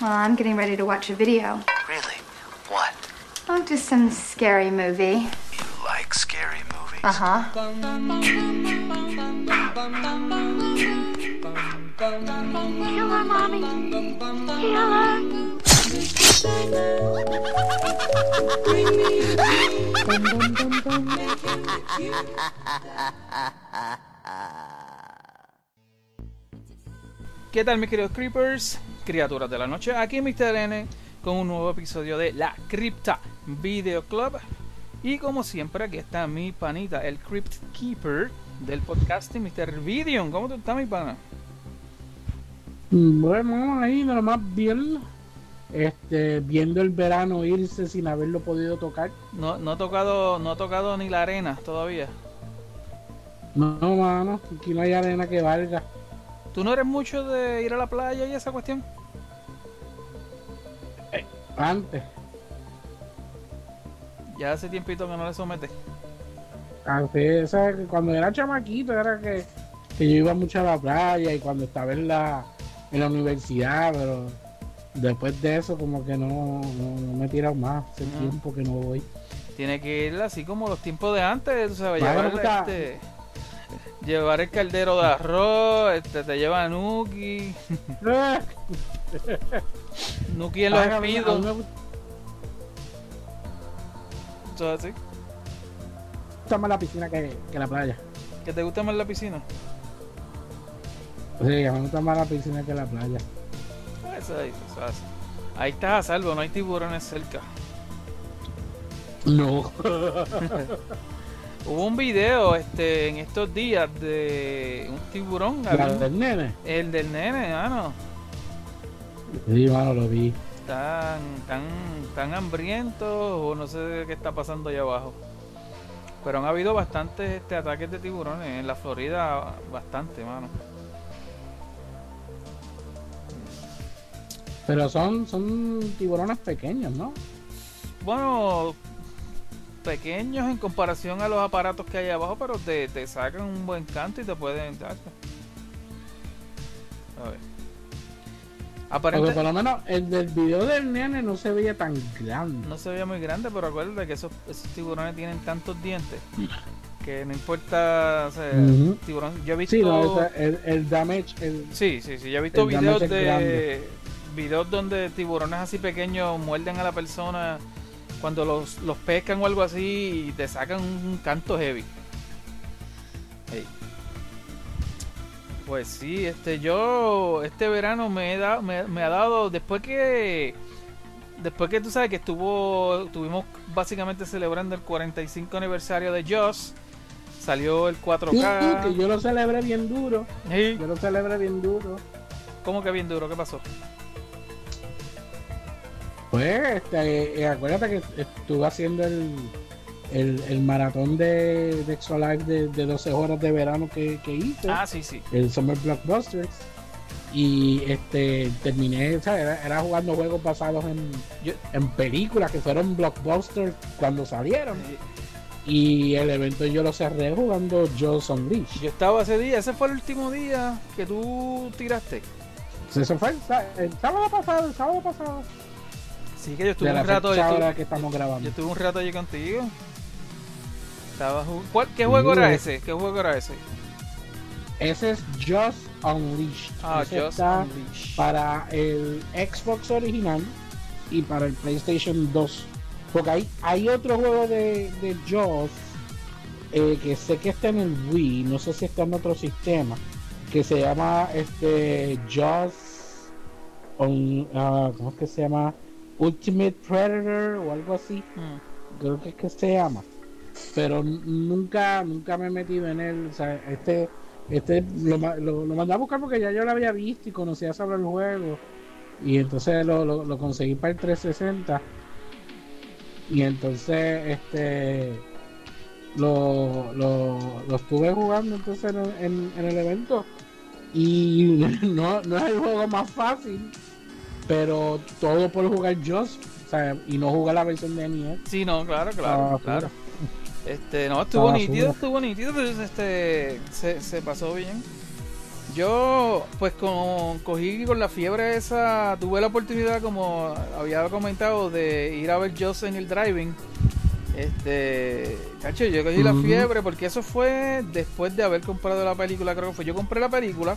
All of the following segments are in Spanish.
Well, I'm getting ready to watch a video. Really? What? Oh, just some scary movie. You like scary movies? Uh huh. Killer, mommy. Killer. ¿Qué tal mis queridos creepers? Criaturas de la noche, aquí Mr. N con un nuevo episodio de La Cripta Video Club. Y como siempre, aquí está mi panita, el Crypt Keeper del podcasting, Mr. Vidion. ¿Cómo tú estás, mi pana? Bueno, ahí nomás bien, este, viendo el verano irse sin haberlo podido tocar. No, no, ha tocado, no ha tocado ni la arena todavía. No, mano, aquí no hay arena que valga. ¿Tú no eres mucho de ir a la playa y esa cuestión? Antes, Ya hace tiempito que no le sometes. antes, cuando era chamaquito era que, que yo iba mucho a la playa y cuando estaba en la, en la universidad, pero después de eso como que no, no, no me he tirado más, hace tiempo que no voy. Tiene que ir así como los tiempos de antes, tú sabes, llevar, este, llevar el caldero de arroz, este, te lleva Nuki, Nuki en los espidos, me todo así. gusta más la piscina que, que la playa. ¿Que te gusta más la piscina? Sí, me gusta más la piscina que la playa. Eso ahí, eso hace. Ahí estás a salvo, no hay tiburones cerca. No. Hubo un video este, en estos días de un tiburón, un- del nene. el del nene, ah no, Sí, mano, lo vi. tan, tan, tan hambrientos o no sé qué está pasando allá abajo. Pero han habido bastantes este, ataques de tiburones en la Florida, bastante, mano. Pero son, son tiburones pequeños, ¿no? Bueno, pequeños en comparación a los aparatos que hay abajo, pero te, te sacan un buen canto y te pueden dar. A ver. Porque Aparente, por lo menos el del video del nene no se veía tan grande. no se veía muy grande, pero acuérdate que esos, esos tiburones tienen tantos dientes que no importa. O sea, tiburón. Yo he visto. Sí, no, el, el damage, el, Sí, sí, sí. Yo he visto videos de. Videos donde tiburones así pequeños muerden a la persona cuando los, los pescan o algo así y te sacan un canto heavy. Ey. Pues sí, este yo este verano me, he dado, me, me ha dado después que después que tú sabes que estuvo estuvimos básicamente celebrando el 45 aniversario de Joss salió el Sí, 4K que yo lo celebré bien duro. Ey, Yo lo celebré bien duro. ¿Cómo que bien duro? ¿Qué pasó? Pues, este, eh, acuérdate que estuve haciendo el, el, el maratón de, de Extra Life de, de 12 horas de verano que, que hice. Ah, sí, sí. el Summer Blockbusters. Y este terminé, o sea, era, era jugando juegos basados en, en películas que fueron blockbusters cuando salieron. Y el evento yo lo cerré jugando Joe's Unleashed. Yo estaba ese día, ese fue el último día que tú tiraste. Eso fue el, el sábado pasado, el sábado pasado. Sí, que yo estuve De un rato, yo estuve, ahora que estamos yo grabando. estuve un rato allí contigo. Estaba jug- ¿Cuál- ¿Qué juego era Sí. ese? ¿Qué juego era ese? Ese es Just Unleashed. Ah, Ese Just está Unleashed. para el Xbox original y para el PlayStation 2. Porque hay, hay otro juego de, de Jaws eh, que sé que está en el Wii, no sé si está en otro sistema, que se llama este Jaws on, ah, ¿cómo es que se llama? Ultimate Predator o algo así, Mm. creo que es que se llama. Pero nunca, nunca me he metido en él. O sea, este, este lo, lo, lo mandé a buscar porque ya yo lo había visto y conocía sobre el juego. Y entonces lo, lo, lo conseguí para el 360. Y entonces este lo, lo, lo estuve jugando entonces en, en- en el evento. Y no, no es el juego más fácil. Pero todo por jugar Just. O sea, y no jugar la versión de NES. Sí, no, claro, claro, Ah, claro. Este, no, estuvo Ah, nítido, estuvo nítido, pues, este, se, se pasó bien. yo pues con, cogí con la fiebre esa, tuve la oportunidad como había comentado de ir a ver Joss en el driving. Este, cacho, yo cogí la Ujú. fiebre porque eso fue después de haber comprado la película, creo que fue. Yo compré la película,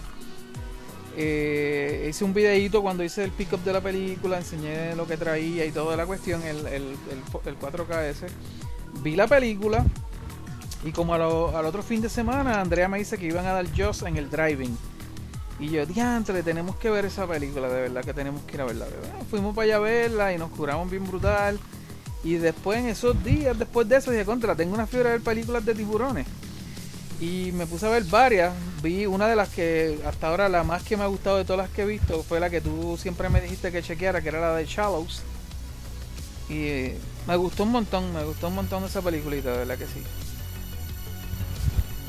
eh, hice un videíto cuando hice el pick up de la película, enseñé lo que traía y toda la cuestión, el, el, el, el 4KS. Vi la película y como al otro fin de semana, Andrea me dice que iban a dar Joss en el driving. Y yo, diantre, tenemos que ver esa película, de verdad que tenemos que ir a verla. Fuimos para allá a verla y nos curamos bien brutal. Y después, en esos días, después de eso, dije, contra, tengo una fiebre de ver películas de tiburones. Y me puse a ver varias. Vi una de las que hasta ahora la más que me ha gustado de todas las que he visto fue la que tú siempre me dijiste que chequeara, que era la de Shallows. Y eh, me gustó un montón, me gustó un montón esa peliculita, de verdad que sí.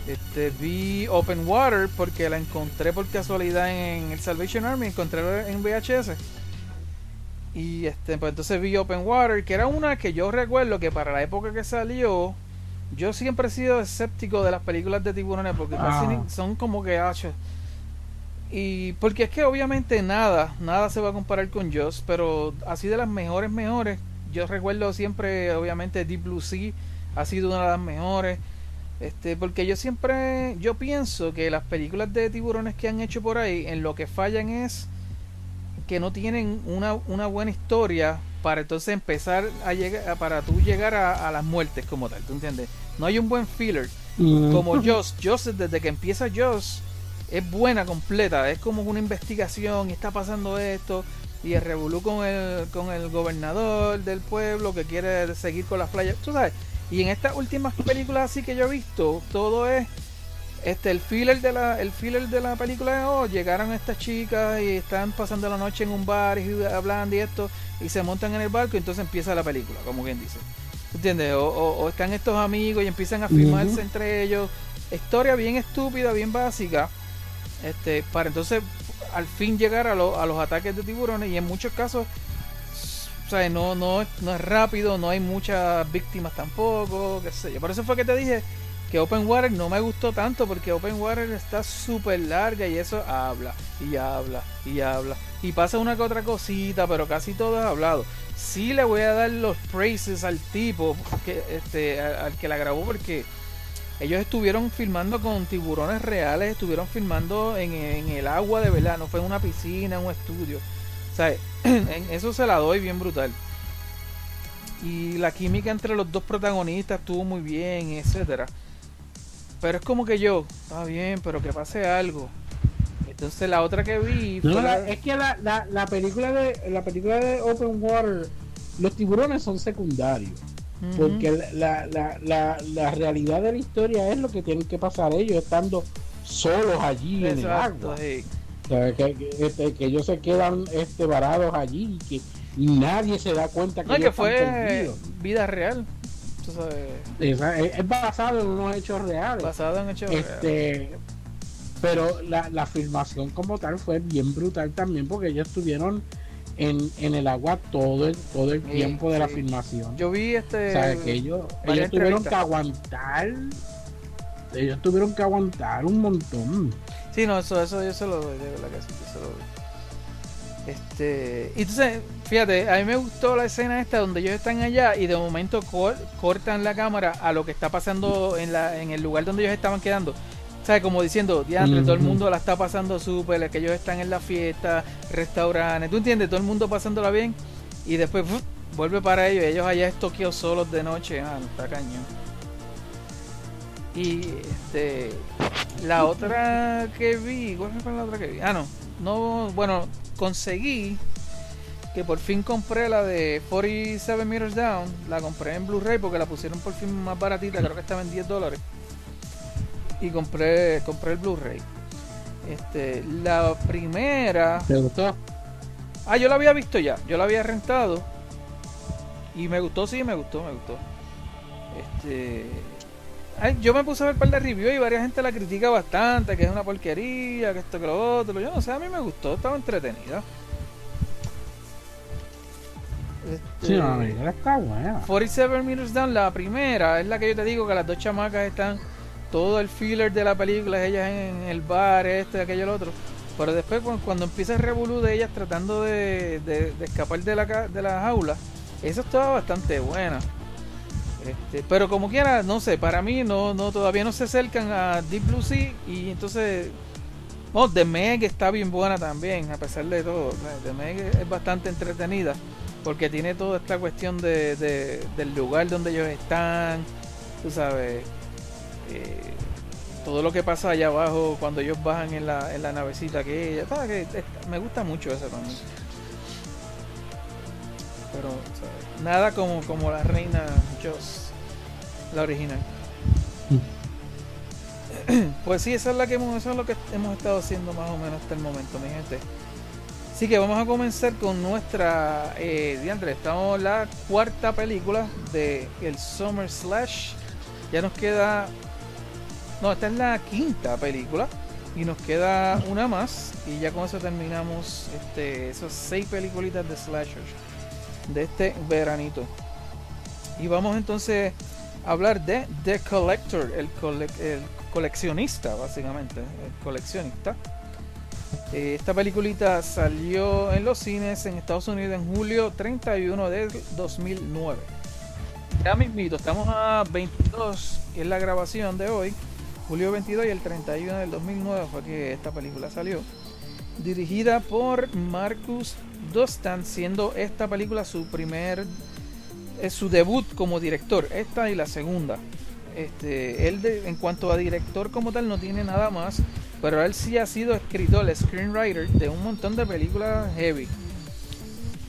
Este, vi Open Water porque la encontré por casualidad en el Salvation Army, encontré en VHS. Y este, pues entonces vi Open Water, que era una que yo recuerdo que para la época que salió, yo siempre he sido escéptico de las películas de tiburones porque Ah. son como que hachos. Y porque es que obviamente nada, nada se va a comparar con Joss, pero así de las mejores, mejores, yo recuerdo siempre, obviamente Deep Blue Sea ha sido una de las mejores. Este, porque yo siempre, yo pienso que las películas de tiburones que han hecho por ahí, en lo que fallan es que no tienen una, una buena historia para entonces empezar a llegar, para tú llegar a, a las muertes como tal, ¿tú entiendes? No hay un buen filler Mm. como Joss, Joss desde que empieza Joss es buena completa, es como una investigación y está pasando esto y el revolú con el con el gobernador del pueblo que quiere seguir con las playas, tú sabes. Y en estas últimas películas así que yo he visto, todo es este el filler de la el filler de la película es oh, llegaron estas chicas y están pasando la noche en un bar y hablando y esto y se montan en el barco y entonces empieza la película, como quien dice. ¿Entiendes? O, o- o están estos amigos y empiezan a filmarse Ujú. entre ellos. Historia bien estúpida, bien básica. Este, para entonces al fin llegar a, lo- a los ataques de tiburones. Y en muchos casos, o sea, no, no, no es rápido, no hay muchas víctimas tampoco, qué sé yo. Por eso fue que te dije que Open Water no me gustó tanto porque Open Water está súper larga y eso habla y habla y habla. Y pasa una que otra cosita pero casi todo es hablado. Sí le voy a dar los praises al tipo que este al, que la grabó porque ellos estuvieron filmando con tiburones reales estuvieron filmando en, en el agua de verdad no fue en una piscina en un estudio. O sea en eso se la doy bien brutal. Y la química entre los dos protagonistas estuvo muy bien etcétera pero es como que yo, está bien, pero que pase algo. Entonces la otra que vi No, la- es que la, la, la película de la película de Open Water, los tiburones son secundarios. Ujú. Porque la, la, la, la realidad de la historia es lo que tienen que pasar ellos estando solos allí en el agua. sí. O sea, que, que- este, que ellos se quedan este, varados allí y que y nadie se da cuenta que, No, que ellos están fue vida real. Es, es basado en unos hechos reales. basado en hechos reales. este pero la, la filmación como tal fue bien brutal también porque ellos estuvieron en, en el agua todo el, todo el Sí, tiempo de la filmación. Yo vi este. o sea, que ellos, ellos tuvieron que aguantar ellos tuvieron que aguantar un montón. Sí, no, eso, eso yo se lo doy, de verdad que sí, yo se lo doy. Este, y entonces, fíjate, a mí me gustó la escena esta donde ellos están allá y de momento cor- cortan la cámara a lo que está pasando en, la, en el lugar donde ellos estaban quedando. ¿Sabes? Como diciendo, diantre, todo el mundo la está pasando súper, que ellos están en la fiesta, restaurantes, ¿tú entiendes? Todo el mundo pasándola bien y después ¡fuf! vuelve para ellos, ellos allá estoqueados solos de noche, ah, no, está cañón. Y este, la otra que vi, ¿cuál fue la otra que vi? Ah, no, no, bueno, conseguí que por fin compré la de 47 Meters Down, la compré en Blu-ray porque la pusieron por fin más baratita, creo que estaba en 10 dólares. Y compré, compré el Blu-ray. Este, la primera, ¿Te gustó? ah, yo la había visto ya, yo la había rentado y me gustó, sí, me gustó, me gustó. Este, ay, yo me puse a ver par de reviews y varias gente la critica bastante, que es una porquería, que esto que lo otro. Yo no sé, a mí me gustó, estaba entretenida. Este, Sí, no, la película está buena. 47 Meters Down, la primera, es la que yo te digo que las dos chamacas están todo el filler de la película ellas en el bar, este, aquello, el otro. Pero después cu- cuando empieza el revolú de ellas tratando de, de- de escapar de la, de la jaula, eso estaba bastante buena. Este, pero como quiera, no sé, para mí no, no todavía no se acercan a Deep Blue Sea y entonces oh, The Meg está bien buena también, a pesar de todo. The Meg es bastante entretenida porque tiene toda esta cuestión de, de- del lugar donde ellos están, tú sabes, eh, todo lo que pasa allá abajo cuando ellos bajan en la, en la navecita que ella, que me gusta mucho eso también. Pero ¿sabes? nada como, como la reina Joss, la original. Pues sí, esa es la que hemos, eso es lo que hemos estado haciendo más o menos hasta el momento, mi gente. Así que vamos a comenzar con nuestra eh, Estamos en la cuarta película de el Summer Slash. Ya nos queda. No, esta es la quinta película. Y nos queda una más. Y ya con eso terminamos este, esas seis peliculitas de slashers de este veranito. Y vamos entonces a hablar de The Collector, el coleccionista, básicamente. El coleccionista. Eh, Esta peliculita salió en los cines en Estados Unidos en julio 31 del 2009. Ya mismito, estamos a 22, que es la grabación de hoy. Julio 22 y el 31 del 2009 fue que esta película salió. Dirigida por Marcus Dostan, siendo esta película su primer, su debut como director, esta y la segunda. Este, él de- en cuanto a director como tal no tiene nada más, pero él sí ha sido escritor, el screenwriter de un montón de películas heavy.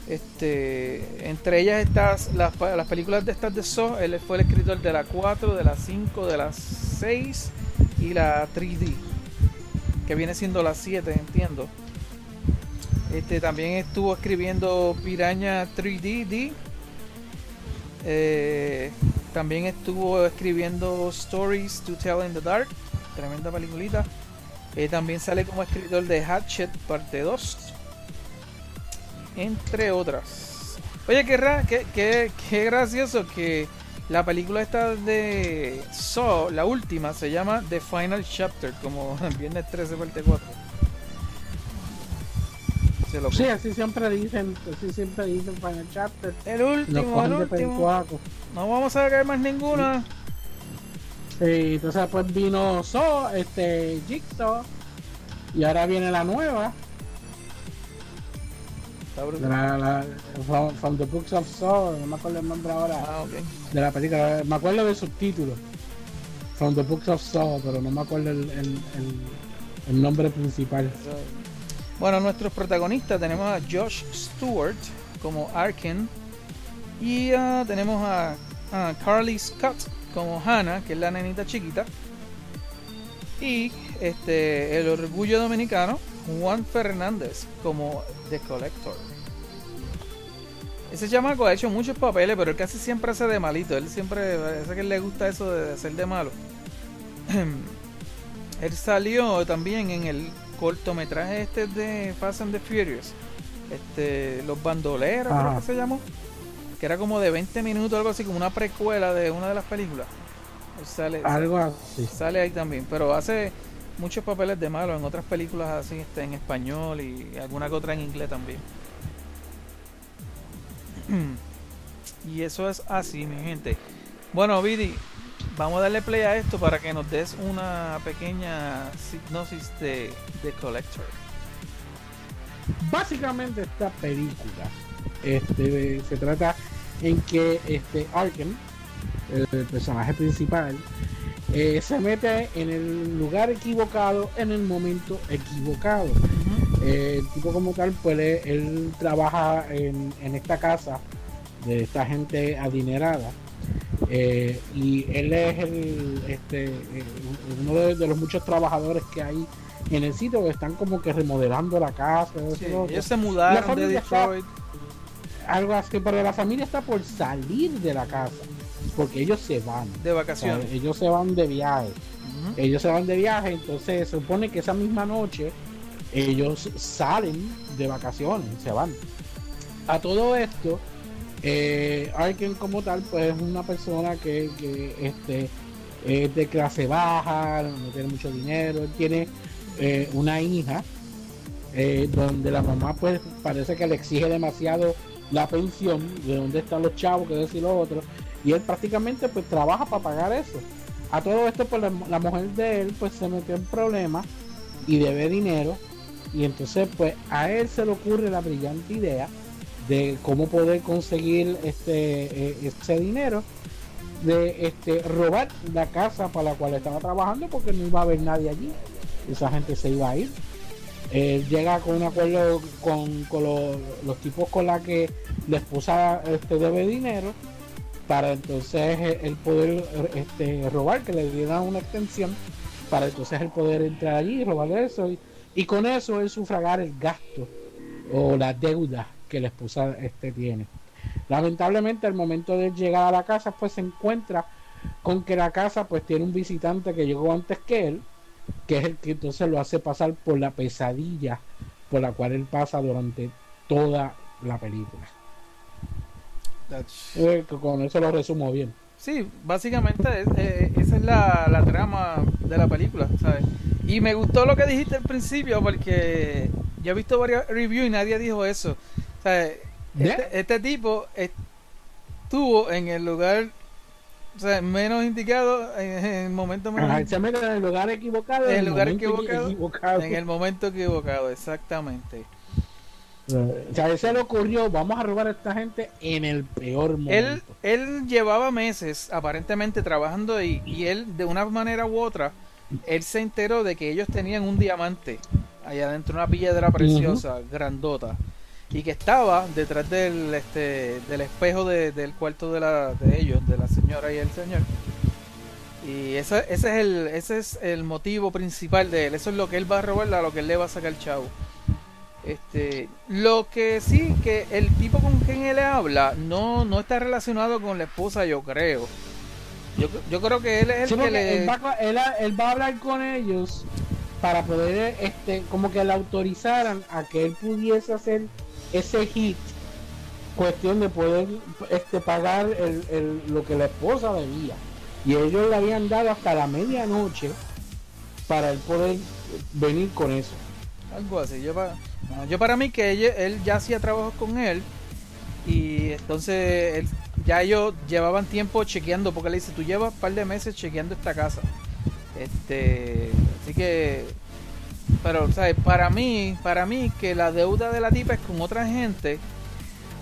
Este, entre ellas estas, las, las películas de estas de Saw, él fue el escritor de la 4, de la 5, de la 6 y la 3D, que viene siendo la 7, entiendo. Este, también estuvo escribiendo Piraña 3D. Eh, también estuvo escribiendo Stories to Tell in the Dark, tremenda peliculita. Eh, también sale como escritor de Hatchet parte 2, entre otras. Oye, qué, qué, qué- qué gracioso que la película esta de Saw, la última, se llama The Final Chapter, como Viernes 13 parte 4. Se lo Sí, así siempre dicen, así siempre dicen Final Chapter. El último, el último. No vamos a caer más ninguna. Sí, entonces pues vino So, este, Jigsaw. Y ahora viene la nueva. La, la- from, from the Books of Saw, no me acuerdo el nombre ahora Ah, ok. de la película. Me acuerdo del subtítulo. From the Books of Saw, pero no me acuerdo el, el, el- el nombre principal. Bueno, nuestros protagonistas tenemos a Josh Stewart como Arkin y ah, tenemos a, a Carly Scott como Hannah, que es la nenita chiquita, y este el orgullo dominicano Juan Fernández como The Collector. Ese chamaco ha hecho muchos papeles, pero él casi siempre hace de malito. Él siempre parece que le gusta eso de hacer de malo. Él salió también en el cortometraje este de Fast and the Furious. Este, Los Bandoleros, creo que se llamó. Que era como de 20 minutos, algo así, como una precuela de una de las películas. Él sale, Algo así. sale ahí también, pero hace muchos papeles de malo en otras películas así este, en español y alguna que otra en inglés también. Y eso es así, mi gente. Bueno, Vidi, vamos a darle play a esto para que nos des una pequeña hipnosis de, de Collector. Básicamente esta película este, se trata en que este Arkham, el, el personaje principal, eh, se mete en el lugar equivocado en el momento equivocado. Eh, el tipo como tal, pues él, él trabaja en, en esta casa de esta gente adinerada. eh, y él es el, este, uno de, de los muchos trabajadores que hay en el sitio que están como que remodelando la casa. Sí, ellos se mudaron de está- Detroit. Algo así, pero la familia está por salir de la casa porque ellos se van. de o sea, vacaciones. ellos se van de viaje. Ellos se van de viaje, entonces se supone que esa misma noche ellos salen de vacaciones, se van. A todo esto, eh, Arken como tal, pues es una persona que, que, este, es de clase baja, no tiene mucho dinero, él tiene eh, una hija eh, donde la mamá pues parece que le exige demasiado la pensión, de dónde están los chavos, que decir lo otro, y él prácticamente pues trabaja para pagar eso. A todo esto pues la, mujer de él pues se metió en problemas y debe dinero y entonces pues a él se le ocurre la brillante idea de cómo poder conseguir este eh, ese dinero de este robar la casa para la cual estaba trabajando porque no iba a haber nadie allí esa gente se iba a ir él llega con un acuerdo con, con los, tipos con la que la esposa este, debe dinero para entonces eh, el poder este, robar que le dieran una extensión para entonces el poder entrar allí y robar eso y, con eso él sufragar el gasto o la deuda que la esposa este tiene. Lamentablemente al momento de llegar a la casa pues se encuentra con que la casa pues tiene un visitante que llegó antes que él, que es el que entonces lo hace pasar por la pesadilla por la cual él pasa durante toda la película. Eh, con eso lo resumo bien. Sí, básicamente es- eh, esa es la, la trama de la película, ¿sabes? Y me gustó lo que dijiste al principio porque yo he visto varias reviews y nadie dijo eso. ¿sabes? Este, este tipo estuvo en el lugar o sea, menos indicado, en, el momento menos Ajá, mete en el lugar equivocado. En el el lugar momento equivocado, equivocado. en el momento equivocado, exactamente. O sea, a él se le ocurrió, vamos a robar a esta gente en el peor momento. Él, él llevaba meses aparentemente trabajando ahí y él de una manera u otra, él se enteró de que ellos tenían un diamante allá adentro, una piedra preciosa, grandota, y que estaba detrás del, este, del espejo de- del cuarto de, la, de ellos, de la señora y el señor. Y ese, ese, es el, ese es el motivo principal de él, eso es lo que él va a robar, a lo que él le va a sacar chavo. Este, lo que sí que el tipo con quien él habla no, no está relacionado con la esposa, yo creo. Yo, yo creo que él es el Sí, que le él, va, él, él va a hablar con ellos para poder, este, como que le autorizaran a que él pudiese hacer ese hit. Cuestión de poder este, pagar el, el- lo que la esposa debía. Y ellos le habían dado hasta la medianoche para él poder venir con eso. algo así. Yo para, no, yo para mí que él ya hacía trabajos con él y entonces él- ya ellos llevaban tiempo chequeando porque le dice tú llevas un par de meses chequeando esta casa. Este, así que pero ¿sabes? para mí, para mí que la deuda de la tipa es con otra gente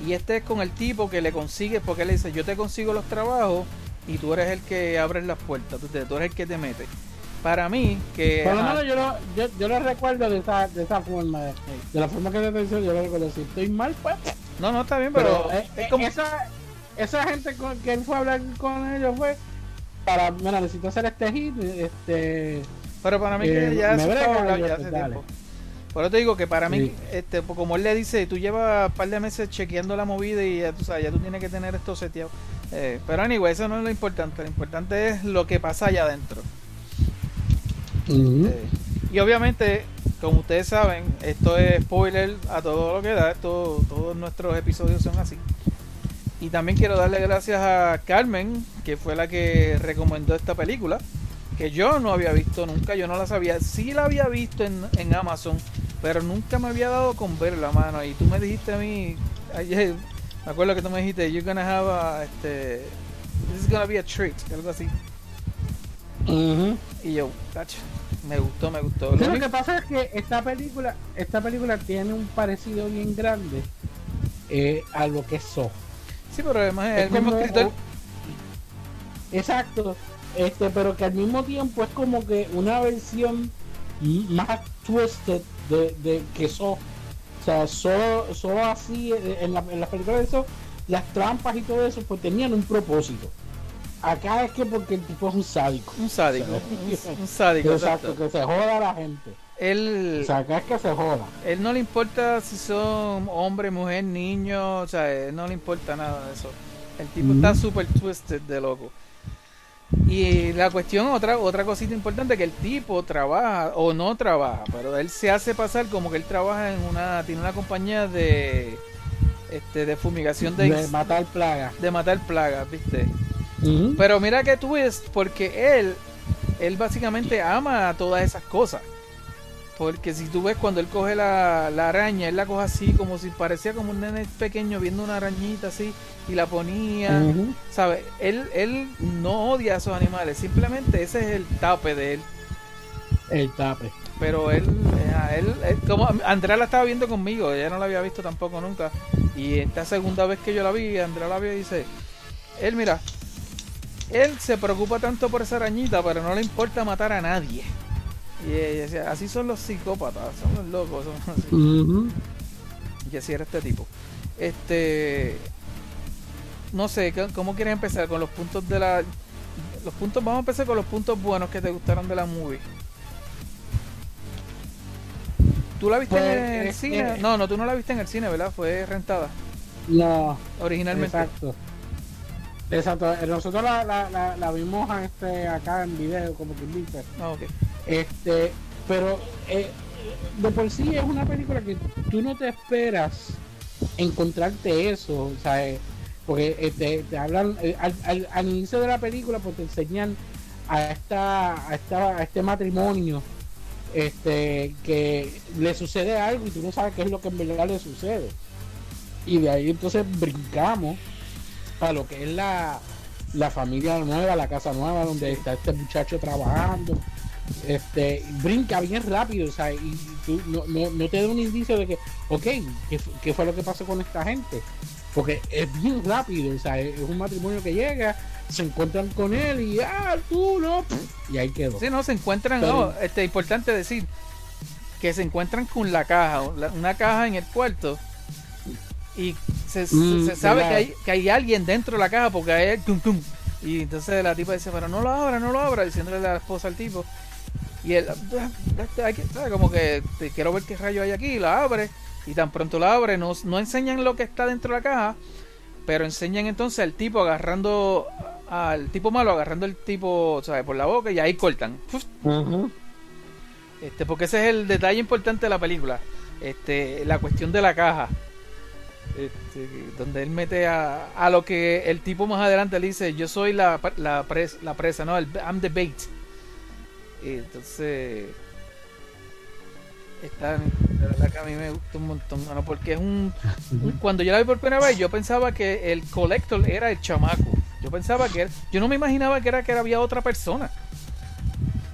y este es con el tipo que le consigue porque él le dice yo te consigo los trabajos y tú eres el que abres las puertas, tú, tú eres el que te metes. Para mí que Por lo menos yo lo, yo, yo lo recuerdo de esa, de esa forma. De, de la forma que te atención, yo lo recuerdo. Si estoy mal, pues. no, no está bien, pero, Pero, eh, es eh, como- esa, esa gente con que él fue a hablar con ellos fue para, mira, necesito hacer este hit, este, Pero para mí Eh, que ya estaba hablado ya hace tiempo. Por eso te digo que para mí, Sí. este, como él le dice, tú llevas un par de meses chequeando la movida y ya tú sabes, ya tú tienes que tener esto seteado. Eh, pero anyway, eso no es lo importante. Lo importante es lo que pasa allá adentro. Eh, y obviamente, como ustedes saben, esto es spoiler a todo lo que da. Esto, todos nuestros episodios son así. Y también quiero darle gracias a Carmen, que fue la que recomendó esta película, que yo no había visto nunca, yo no la sabía. Sí la había visto en, en Amazon, pero nunca me había dado con verla, mano. Y tú me dijiste a mí, ayer, me acuerdo que tú me dijiste, you're gonna have a, este, this is gonna be a treat, algo así. Y yo, tacho, me gustó, me gustó. Lo que pasa es que esta película, esta película tiene un parecido bien grande eh, a lo que es Saw. Sí, pero además es Es el mismo escritor. Exacto, este, pero que al mismo tiempo es como que una versión más twisted de, de que Saw. O sea, Saw, Saw así, eh, en, la, en las películas de Saw, las trampas y todo eso, pues tenían un propósito. Acá es que porque el tipo es un sádico. Un sádico. Un, un sádico, Exacto, que se joda a la gente. Él, O sea, acá es que se joda. él no le importa si son hombre, mujer, niño, o sea, él no le importa nada de eso. El tipo está súper twisted de loco. Y la cuestión, otra, otra cosita importante, que el tipo trabaja o no trabaja, pero él se hace pasar como que él trabaja en una, tiene una compañía de, este, de fumigación de, De matar plagas. de matar plagas, ¿viste? Pero mira que es porque él, él básicamente ama todas esas cosas. Porque si tú ves cuando él coge la, la araña, él la coge así como si parecía como un nene pequeño viendo una arañita así y la ponía. Ujú. ¿Sabes? Él, él no odia a esos animales, simplemente ese es el tape de él. El tape. Pero él, él, él- como Andrea la estaba viendo conmigo, ella no la había visto tampoco nunca. Y esta segunda vez que yo la vi, Andrea la vio y dice, él mira, él se preocupa tanto por esa arañita, pero no le importa matar a nadie. Y ella decía, así son los psicópatas, son los locos, son así. Ujú. Y así era este tipo. Este, no sé, ¿cómo- ¿cómo quieres empezar con los puntos de la, los puntos? Vamos a empezar con los puntos buenos que te gustaron de la movie. ¿Tú la viste Pues, en el eh, cine? eh. No, no, tú no la viste en el cine, ¿verdad? Fue rentada No, originalmente. exacto. Exacto. Eh, Nosotros la, la, la, la vimos este, acá en video, como quien dice. Ah, ok. Este, pero eh, de por sí es una película que tú no te esperas encontrarte eso, sea, eh, porque eh, te, hablan eh, al inicio de la película, pues te enseñan a esta, a esta, a este matrimonio, este, que le sucede algo y tú no sabes qué es lo que en verdad le sucede. Y de ahí entonces brincamos a lo que es la, la familia nueva, la casa nueva donde está este muchacho trabajando. Este, brinca bien rápido, o sea, y tú no, no, no te da un indicio de que, ok, ¿qué, qué fue lo que pasó con esta gente? Porque es bien rápido, o sea, es un matrimonio que llega, se encuentran con él y, ah, tú no, y ahí quedó. Sí, no, se encuentran, Pero- no, este, importante decir que se encuentran con la caja, una caja en el cuarto y se, Mm, se sabe que hay, que hay alguien dentro de la caja porque hay el tum tum y entonces la tipa dice, pero no lo abra, no lo abra, diciéndole a la esposa al tipo y él, "Ah, como que te quiero ver qué rayo hay aquí, y la abre y tan pronto la abre, no, no enseñan lo que está dentro de la caja, pero enseñan entonces al tipo agarrando al tipo malo agarrando el tipo ¿sabes? por la boca y ahí cortan. Este, porque ese es el detalle importante de la película. Este, la cuestión de la caja. Este, donde él mete a, a lo que el tipo más adelante le dice, yo soy la, la, pres- la presa, no, el, I'm the bait. Y entonces, está, de verdad que a mí me gusta un montón, mano, porque es un, un- cuando yo la vi por primera vez, yo pensaba que el collector era el chamaco. Yo pensaba que era, yo no me imaginaba que era que había otra persona.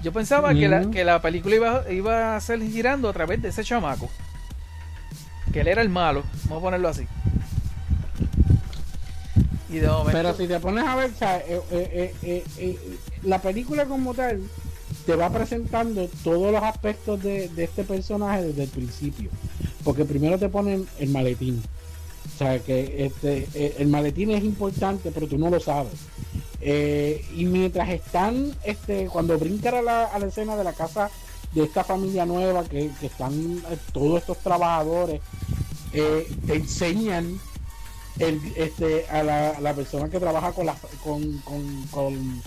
Yo pensaba que, la, que la película iba, iba a ser girando a través de ese chamaco. Que él era el malo, vamos a ponerlo así. Y de momento. Pero si te pones a ver, o sea, eh, eh, eh, eh, eh, la película como tal te va presentando todos los aspectos de, este personaje desde el principio. Porque primero te ponen el maletín. O sea, que este, eh, el maletín es importante, pero tú no lo sabes. Eh, y mientras están, este, cuando brincan a la, a la escena de la casa de esta familia nueva, que, que están eh, todos estos trabajadores, te enseñan el, este, a, la, a la persona que trabaja con, la, con, con, con,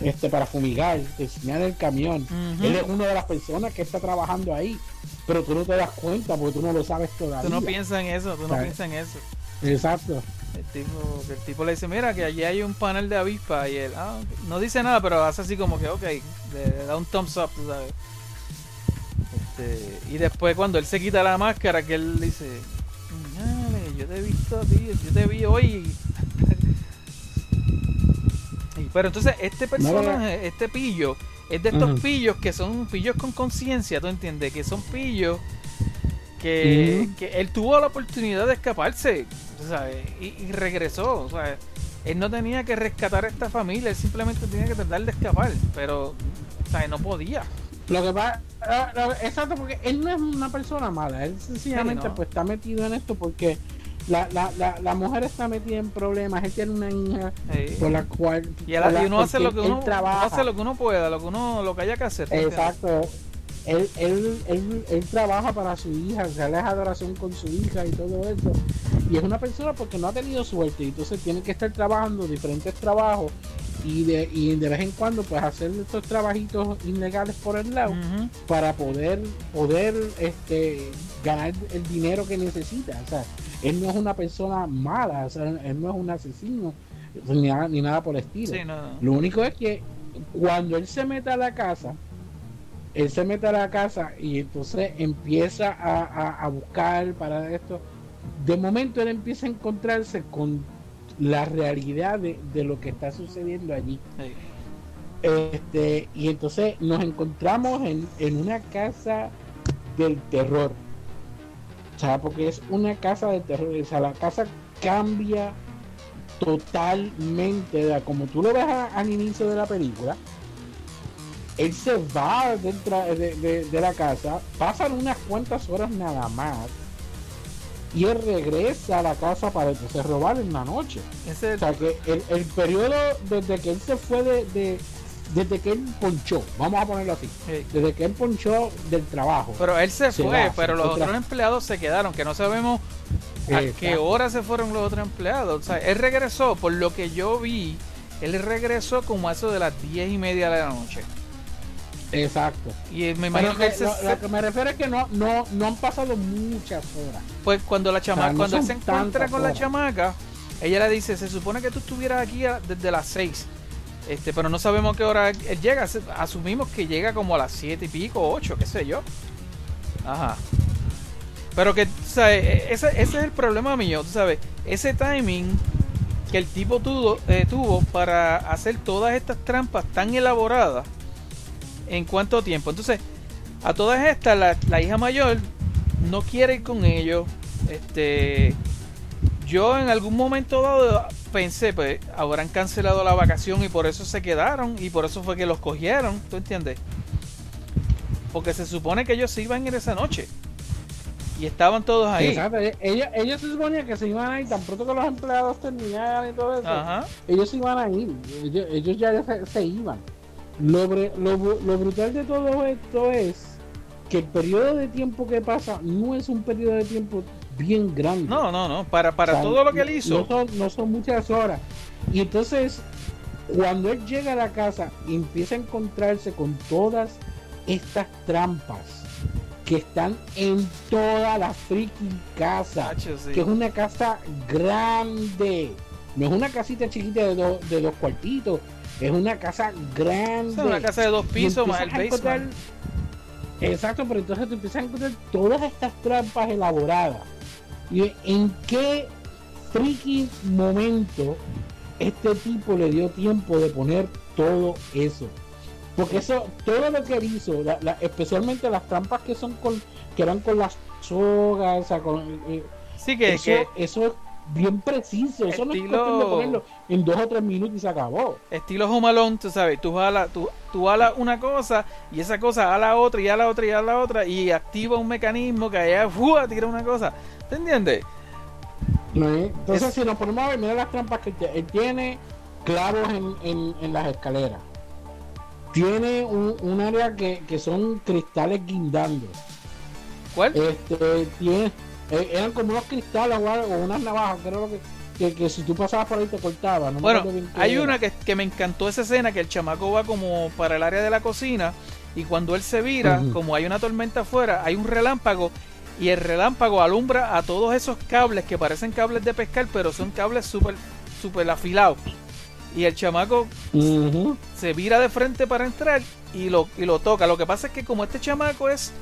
este, para fumigar, te enseñan el camión. Él es una de las personas que está trabajando ahí, pero tú no te das cuenta porque tú no lo sabes todavía. Tú no piensas en eso, tú no piensas en eso. Exacto. El tipo, el tipo le dice, mira que allí hay un panel de avispa y él, ah, no dice nada, pero hace así como que, ok, le, le da un thumbs up, tú sabes. Este, y después cuando él se quita la máscara, que él dice, "Ñale, yo te he visto a ti, yo te vi hoy. Y- pero entonces este personaje, este pillo, es de estos pillos que son pillos con conciencia, ¿tú entiendes? Que son pillos que, que él tuvo la oportunidad de escaparse, ¿sabes? Y, y regresó, o sea, él no tenía que rescatar a esta familia, él simplemente tenía que tratar de escapar, pero, ¿sabes? No podía. Lo que pasa, ah, lo- exacto, porque él no es una persona mala, él sencillamente Sí, no. pues está metido en esto porque la, la, la, la mujer está metida en problemas, él tiene una hija Sí. por la cual Y, la- y uno hace lo que uno, hace lo que uno pueda, lo que uno, lo que haya que hacer. Exacto. Él, él, él, él trabaja para su hija, o sea, él es adoración con su hija y todo eso. Y es una persona porque no ha tenido suerte, y entonces tiene que estar trabajando diferentes trabajos y de, y de vez en cuando pues hacer estos trabajitos ilegales por el lado para poder poder este ganar el dinero que necesita. O sea, él no es una persona mala, o sea, él no es un asesino, ni nada, ni nada por el estilo. Sí, no, no. Lo único es que cuando él se mete a la casa, él se mete a la casa y entonces empieza a, a- a buscar para esto. De momento él empieza a encontrarse con la realidad de, de lo que está sucediendo allí. Sí. Este, y entonces nos encontramos en, en una casa del terror. O sea, porque es una casa del terror. O sea, la casa cambia totalmente. de- como tú lo ves al inicio de la película, él se va dentro de, de- de la casa, pasan unas cuantas horas nada más. Y él regresa a la casa para entonces robar en la noche. Ese O sea que el, el periodo desde que él se fue de, de- desde que él ponchó, vamos a ponerlo así, sí. desde que él ponchó del trabajo. Pero él se, Se fue, pero los otros empleados se quedaron, que no sabemos a Exacto. qué hora se fueron los otros empleados. O sea, él regresó, por lo que yo vi, él regresó como a eso de las diez y media de la noche. Exacto. Y me imagino que que- se, lo, que me refiero es que no, no, no han pasado muchas horas. pues cuando la chamaca, O sea, no cuando él se encuentra con la chamaca, ella le dice, se supone que tú estuvieras aquí a- desde las 6. Este, pero no sabemos a qué hora él llega. Asumimos que llega como a las siete y pico, 8, qué sé yo. Ajá. Pero que, tú sabes, E- ese, ese es el problema mío, tú sabes. Ese timing que el tipo tuvo, eh, tuvo para hacer todas estas trampas tan elaboradas. ¿En cuánto tiempo? Entonces, a todas estas, la, la hija mayor no quiere ir con ellos. Este, yo en algún momento dado pensé, pues, habrán cancelado la vacación y por eso se quedaron y por eso fue que los cogieron, ¿tú entiendes? Porque se supone que ellos se iban a ir esa noche y estaban todos ahí. Exacto. Ellos, ellos se suponía que se iban a ir tan pronto que los empleados terminaran y todo eso. Ajá. Ellos se iban a ir. Ellos, ellos ya se, se iban. Lo, lo, lo brutal de todo esto es que el periodo de tiempo que pasa no es un periodo de tiempo bien grande. No, no, no. Para, para O sea, todo lo que él hizo. No son, no son muchas horas. Y entonces, cuando él llega a la casa y empieza a encontrarse con todas estas trampas que están en toda la freaking casa, sí. que es una casa grande, no es una casita chiquita de, dos de dos cuartitos, es una casa grande. Es una casa de dos pisos más el basement. Exacto, pero entonces tú empiezas a encontrar todas estas trampas elaboradas. Y en qué freaking momento este tipo le dio tiempo de poner todo eso. Porque eso, todo lo que él hizo, la- la- especialmente las trampas que son con, que eran con las sogas, o sea, con, eh, Sí, que, eso, que eso es bien preciso. Eso no es Estilo- de ponerlo en dos o tres minutos y se acabó. estilo Home tú sabes, tú jalas, tú, tú una cosa y esa cosa jala otra y jala otra y jala otra y activa un mecanismo que allá ¡fua! tira una cosa. ¿Te entiendes? ¿no es? Entonces, Es- si nos ponemos a ver, mira las trampas que él tiene. Él tiene clavos en, en- en las escaleras. Tiene un, un área que, que son cristales guindando. ¿Cuál? Este, tiene, eh, eran como unos cristales o, unas navajas, creo que, que, que si tú pasabas por ahí te cortaba. No me Bueno, hay una que, que me encantó esa escena, que el chamaco va como para el área de la cocina y cuando él se vira, como hay una tormenta afuera, hay un relámpago y el relámpago alumbra a todos esos cables que parecen cables de pescar, pero son cables súper super afilados. Y el chamaco se vira de frente para entrar y lo, y lo toca. Lo que pasa es que como este chamaco es,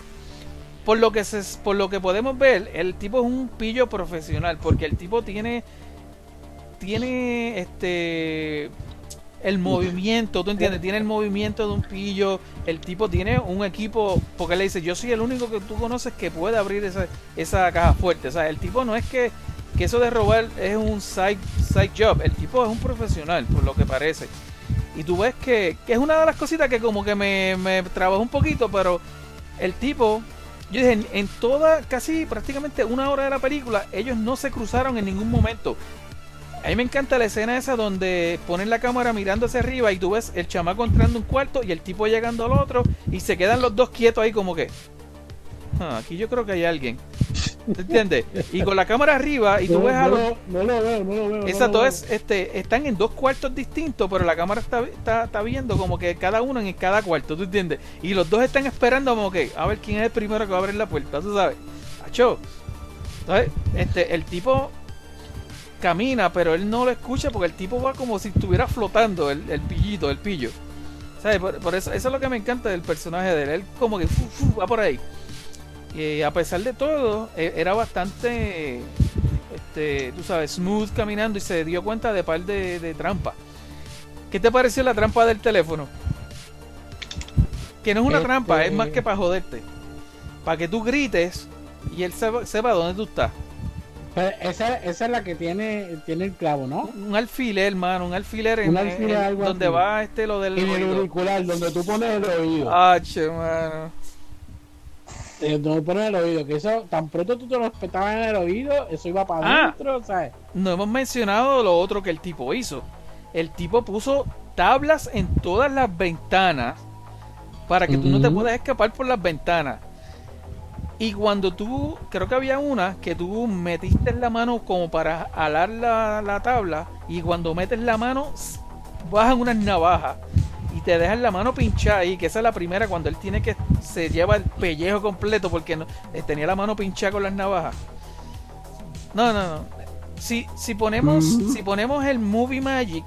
por lo que se, por lo que podemos ver, el tipo es un pillo profesional, porque el tipo tiene, tiene este, el movimiento, ¿tú entiendes? Tiene el movimiento de un pillo, el tipo tiene un equipo, porque le dice, yo soy el único que tú conoces que puede abrir esa, esa caja fuerte. O sea, el tipo no es que, que eso de robar es un side, side job, el tipo es un profesional, por lo que parece. Y tú ves que, que es una de las cositas que como que me, me trabajó un poquito, pero el tipo, yo dije, en, toda, casi prácticamente una hora de la película, ellos no se cruzaron en ningún momento. A mí me encanta la escena esa donde ponen la cámara mirando hacia arriba y tú ves el chamaco entrando un cuarto y el tipo llegando al otro y se quedan los dos quietos ahí como que... "Ah, aquí yo creo que hay alguien. ¿Te entiendes? Y con la cámara arriba y tú no, ves a no no lo veo, no lo veo. Exacto, es, este, están en dos cuartos distintos, pero la cámara está, está, está viendo como que cada uno en cada cuarto, ¿tú entiendes? Y los dos están esperando como que a ver quién es el primero que va a abrir la puerta, ¿tú sabes? Acho, ¿sabes? Este, el tipo camina, pero él no lo escucha porque el tipo va como si estuviera flotando, el, el pillito, el pillo. ¿Sabes? Por, por eso, eso es lo que me encanta del personaje de él. Él como que fu, fu, va por ahí. Y a pesar de todo, e- era bastante, este, tú sabes, smooth caminando y se dio cuenta de par de, de trampas. ¿Qué te pareció la trampa del teléfono? Que no es una Este- trampa, es más que para joderte. Para que tú grites y él sepa, sepa dónde tú estás. Pero esa, esa es la que tiene, tiene el clavo, ¿no? Un alfiler, hermano, un alfiler en, Un alfiler, en- algo donde va este lo del En el oído. auricular, donde tú pones el oído. Ah, che, mano. Eh, donde pones el oído, que eso, tan pronto tú te lo espetabas en el oído, eso iba para Ah. adentro, ¿sabes? No hemos mencionado lo otro que el tipo hizo. El tipo puso tablas en todas las ventanas para que tú no te puedas escapar por las ventanas. Y cuando tú, creo que había una que tú metiste la mano como para alar la, la tabla y cuando metes la mano bajan unas navajas y te dejan la mano pinchada ahí, que esa es la primera cuando él tiene que se lleva el pellejo completo porque no, eh, tenía la mano pinchada con las navajas. No, no, no. Si, si ponemos si ponemos el movie magic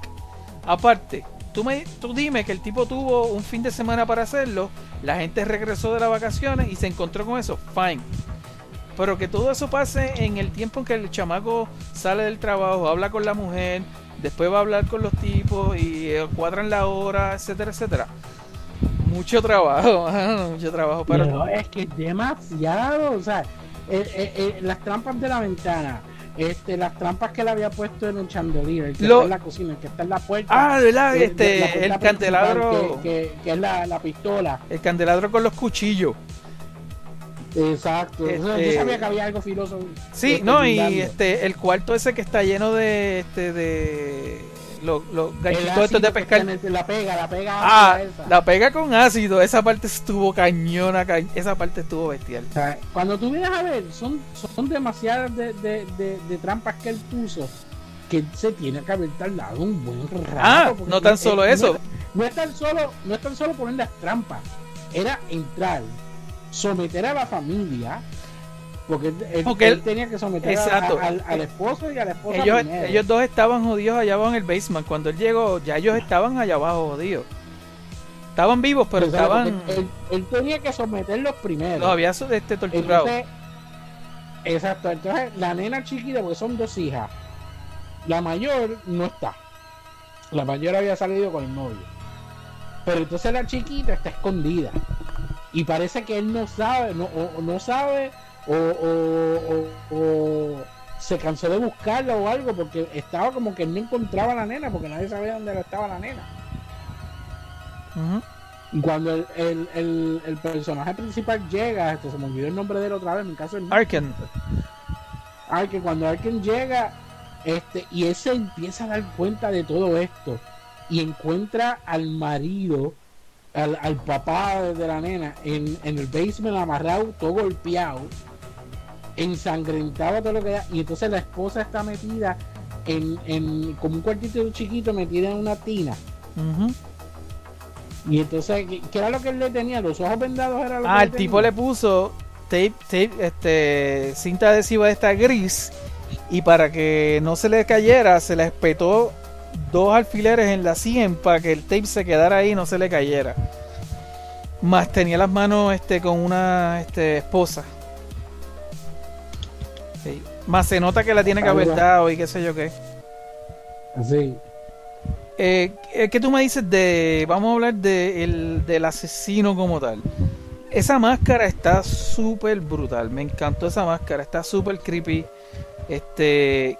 aparte, tú me tú dime que el tipo tuvo un fin de semana para hacerlo, la gente regresó de las vacaciones y se encontró con eso, fine. Pero que todo eso pase en el tiempo en que el chamaco sale del trabajo, habla con la mujer, después va a hablar con los tipos y cuadran la hora, etcétera, etcétera. Mucho trabajo, mucho trabajo. Pero Pero es que es demasiado, o sea, eh, eh, eh, las trampas de la ventana, este, las trampas que le había puesto en el chandelier, el que Lo- está en la cocina, el que está en la puerta. Ah, ¿verdad? Este, de la puerta el candelabro. Que, que- que es la, la pistola. el candelabro con los cuchillos. Exacto. Este- Yo sabía que había algo filoso. Sí, este, no, y este el cuarto ese que está lleno de este de los, ganchitos estos de pescar. el- La pega, la pega. Ah, esa. la pega con ácido, esa parte estuvo cañona, ca- esa parte estuvo bestial. O sea, cuando tú vienes a ver, son, son demasiadas de, de, de, de trampas que él puso que se tiene que haber tardado un buen rato. Ah, no tan solo él- eso. No, no es tan solo, no es tan solo poner las trampas, era entrar, someter a la familia, porque él, él- Porque él él- tenía que someter a- a- al, al esposo y a la esposa Ellos, primero. ellos dos estaban jodidos allá abajo en el basement. Cuando él llegó, ya ellos estaban allá abajo jodidos. Estaban vivos, pero estaban. él, él tenía que someterlos primero. Los había este, torturados. Entonces, exacto, entonces la nena chiquita, porque son dos hijas, la mayor no está. La mayor había salido con el novio. Pero entonces la chiquita está escondida. Y parece que él no sabe, no, o, no sabe, o, o- o- o se cansó de buscarla o algo, porque estaba como que no encontraba a la nena, porque nadie sabía dónde estaba la nena. Ujú. Y cuando el, el, el- el personaje principal llega, este, se me olvidó el nombre de él otra vez, en mi caso el Arken. Arken, cuando Arken llega, este, y él se empieza a dar cuenta de todo esto, y encuentra al marido, al, al papá de la nena, en, en el basement amarrado, todo golpeado, ensangrentado todo lo que da, y entonces la esposa está metida en, en como un cuartito chiquito, metida en una tina. Y entonces, ¿qué, qué era lo que él le tenía? ¿Los ojos vendados era lo Ah, que el tipo le puso tape, tape, este, cinta adhesiva de esta gris y para que no se le cayera se le espetó dos alfileres en la sien para que el tape se quedara ahí y no se le cayera. Más tenía las manos este con una este, esposa. Sí. Más se nota que la tiene que haber dado y qué sé yo qué. Sí. Eh, eh, ¿Qué tú me dices de... Vamos a hablar de el- del asesino como tal. Esa máscara está súper brutal. Me encantó esa máscara. Está súper creepy. Este...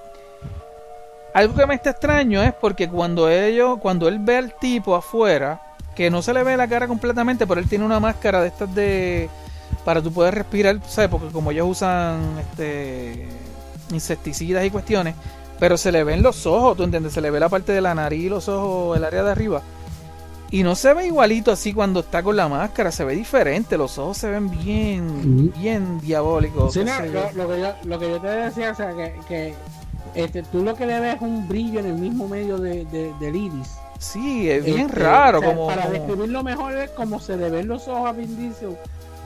Algo que me está extraño es porque cuando ellos, cuando él ve al tipo afuera, que no se le ve la cara completamente, pero él tiene una máscara de estas de para tú poder respirar, ¿sabes? Porque como ellos usan este insecticidas y cuestiones, pero se le ven los ojos, ¿tú entiendes? Se le ve la parte de la nariz, los ojos, el área de arriba. Y no se ve igualito así cuando está con la máscara, se ve diferente, los ojos se ven bien, Ujú. bien diabólicos. Sí, no, lo, lo que yo, lo que yo te decía, o sea, que, que este, tú lo que le ves es un brillo en el mismo medio de, de- del iris. Sí, es bien Este, raro, o sea, como, Para como- describirlo mejor es como se le ven los ojos a Vin Diesel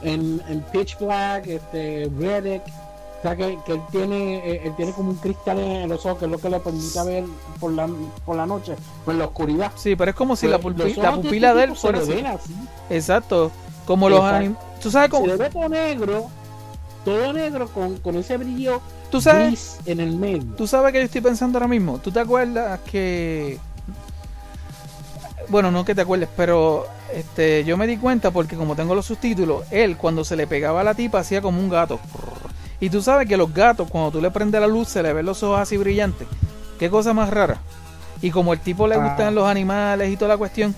en, en Pitch Black, este, Riddick, O sea, que, que él tiene eh, él tiene como un cristal en los ojos, que es lo que le permite ver por la, por la noche, por la oscuridad. Sí, pero es como si la, Pues, la de pupila este de él fuera así. Exacto. Como los anim... ¿Tú sabes cómo? Se le ve todo negro, todo negro con, con ese brillo ¿Tú sabes? gris en el medio. Tú sabes que yo estoy pensando ahora mismo. ¿Tú te acuerdas que... Bueno, no que te acuerdes, pero este, yo me di cuenta porque como tengo los subtítulos, él cuando se le pegaba a la tipa hacía como un gato. Y tú sabes que los gatos, cuando tú le prendes la luz, se le ven los ojos así brillantes. Qué cosa más rara. Y como el tipo le Ah. gustan los animales y toda la cuestión.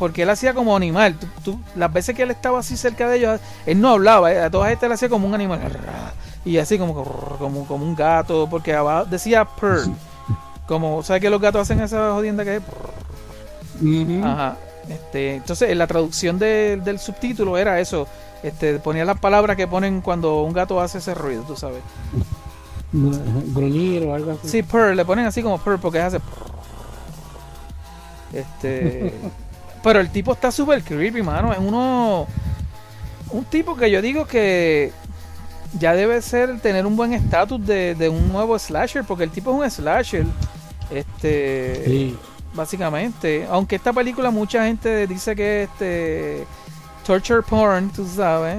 Porque él hacía como animal. Tú- tú- las veces que él estaba así cerca de ellos, él no hablaba. eh, A todas estas le hacía como un animal. Y así como, como, como un gato. Porque abajo decía purr. Como, ¿sabes que los gatos hacen esa jodienda que es? Ajá. Este, entonces, en la traducción de- del subtítulo era eso. Este, ponía las palabras que ponen cuando un gato hace ese ruido, tú sabes. Gruñir o algo así. Sí, purr, le ponen así como purr porque hace purr. Este. pero el tipo está súper creepy, mano. Es uno. Un tipo que yo digo que ya debe ser tener un buen estatus de, de un nuevo slasher, porque el tipo es un slasher. Este. Sí. Básicamente. Aunque esta película mucha gente dice que es este. Torture porn, tú sabes.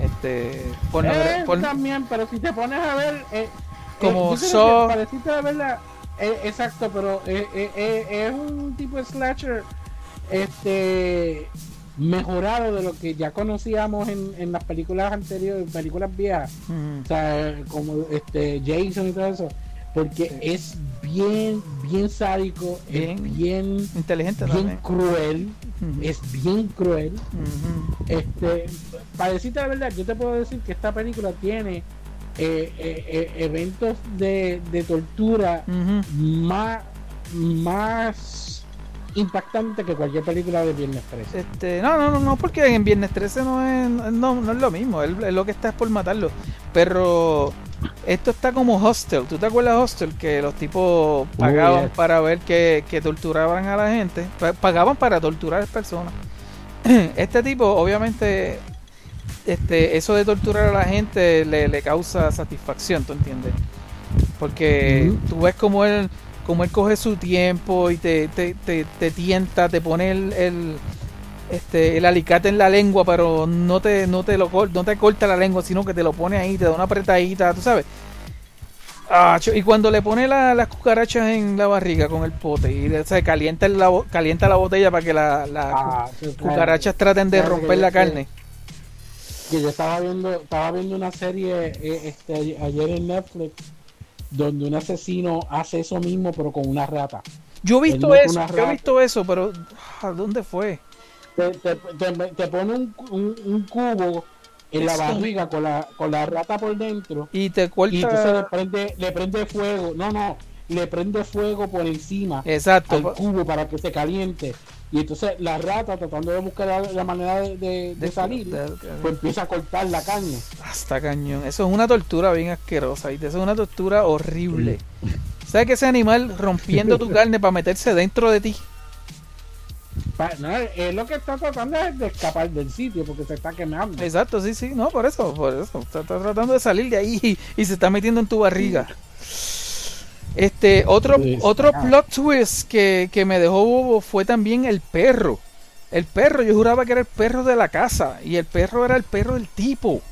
Este. pornogra- Eh, porn- también, pero si te pones a ver. eh, Como eh, creo Saw. que pareciste de verla. eh, exacto, pero eh, eh, eh, es un tipo de slasher este mejorado de lo que ya conocíamos en, en las películas anteriores, películas viejas, o sea, como este Jason y todo eso, porque es bien, bien sádico, Bien. es bien, Inteligente bien también. cruel, es bien cruel. Ujú. Este, para decirte la verdad, yo te puedo decir que esta película tiene eh, eh, eh, eventos de, de tortura más, más impactantes que cualquier película de Viernes 13. Este, no, no, no, no, porque en Viernes 13 no es, no, no es lo mismo, él, él lo que está es por matarlo. Pero esto está como Hostel, ¿tú te acuerdas de Hostel? Que los tipos pagaban yes. para ver que, que torturaban a la gente, Pa- pagaban para torturar a personas. Este tipo, obviamente, este, eso de torturar a la gente le, le causa satisfacción, ¿tú entiendes? Porque tú ves como él, como él coge su tiempo y te, te, te, te tienta, te pone el, el, este, el alicate en la lengua, pero no te, no te lo no te corta la lengua, sino que te lo pone ahí, te da una apretadita, tú sabes. Ah, y cuando le pone la- las cucarachas en la barriga con el pote y o sea, calienta, la, calienta la botella para que la- las Ah, sí, claro. cucarachas traten de Claro romper la carne. Que yo estaba viendo, estaba viendo una serie eh, este, ayer en Netflix donde un asesino hace eso mismo pero con una rata. Yo he visto eso, yo he visto eso, pero ah, ¿dónde fue? Te, te- te- te pone un, un- un cubo en la barriga con la, con la rata por dentro Y te y entonces le corta. prende, le prende fuego. No, no, le prende fuego por encima Exacto. al cubo para que se caliente. Y entonces la rata tratando de buscar la, la manera de, de- de de- salir, pues empieza a cortar la caña. Hasta cañón. Eso es una tortura bien asquerosa. Y eso es una tortura horrible. ¿Sabes que ese animal rompiendo tu carne para meterse dentro de ti? No, es lo que está tratando es de escapar del sitio porque se está quemando. Exacto, sí, sí. No, por eso, por eso. Está, está tratando de salir de ahí y, y se está metiendo en tu barriga. Este, otro, otro ah. plot twist que, que me dejó bobo fue también el perro. El perro, yo juraba que era el perro de la casa. Y el perro era el perro del tipo.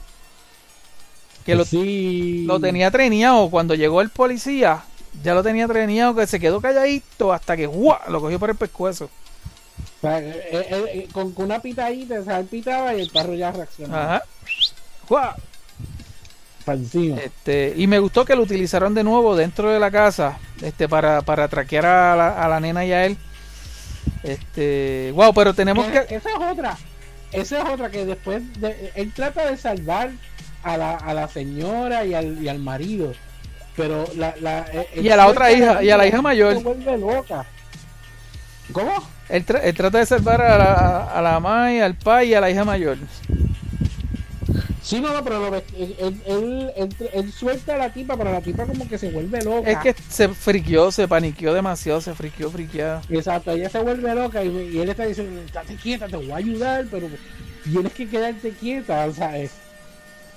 Que lo, sí. lo tenía treneado. Cuando llegó el policía, ya lo tenía treneado, que se quedó calladito hasta que ¡guau! lo cogió por el pescuezo. O sea, eh, eh, eh, con, con una pitadita, o sea, él pitaba y el perro ya reaccionaba. Ajá. ¡Guau! Este, y me gustó que lo utilizaron de nuevo dentro de la casa este, para, para traquear a la, a la nena y a él. Este, wow, pero tenemos Que- que. Esa es otra. Esa es otra que después de, él trata de salvar a la, a la señora y al, y al marido. Pero la, la, eh, Y a la otra hija, y a la hija mayor. Se vuelve loca. ¿Cómo? Él, tra- él trata de salvar a la, a la mamá y al pai y a la hija mayor. Sí, no, no, pero lo él, él, él, él- suelta a la tipa, pero la tipa como que se vuelve loca. Es que se friqueó, se paniqueó demasiado, se friqueó, friqueada. Exacto, ella se vuelve loca y, y él está diciendo, estate quieta, te voy a ayudar, pero tienes que quedarte quieta, o sea, es-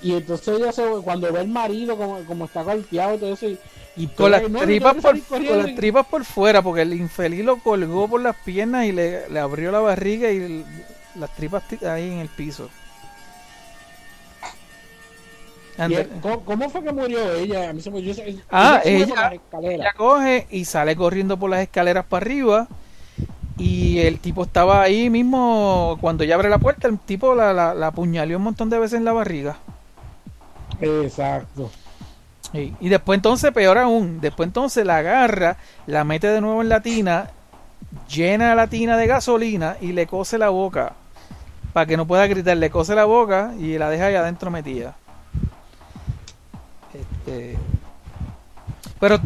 Y entonces ella se, cuando ve el marido como, como está golpeado y todo eso, y, y Con las, no, tripas por, con las tripas por fuera, porque el infeliz lo colgó por las piernas y le, le abrió la barriga y el- las tripas ahí en el piso. Él- ¿cómo, cómo fue que murió ella? A mí se me- yo Ah, ella-. Ella coge y sale corriendo por las escaleras para arriba. Y el tipo estaba ahí mismo. Cuando ella abre la puerta, el tipo la, la, la apuñaleó un montón de veces en la barriga. Exacto. Sí, Y después entonces, peor aún, después entonces la agarra, la mete de nuevo en la tina, llena la tina de gasolina y le cose la boca. Para que no pueda gritar, le cose la boca y la deja ahí adentro metida. Este... Pero,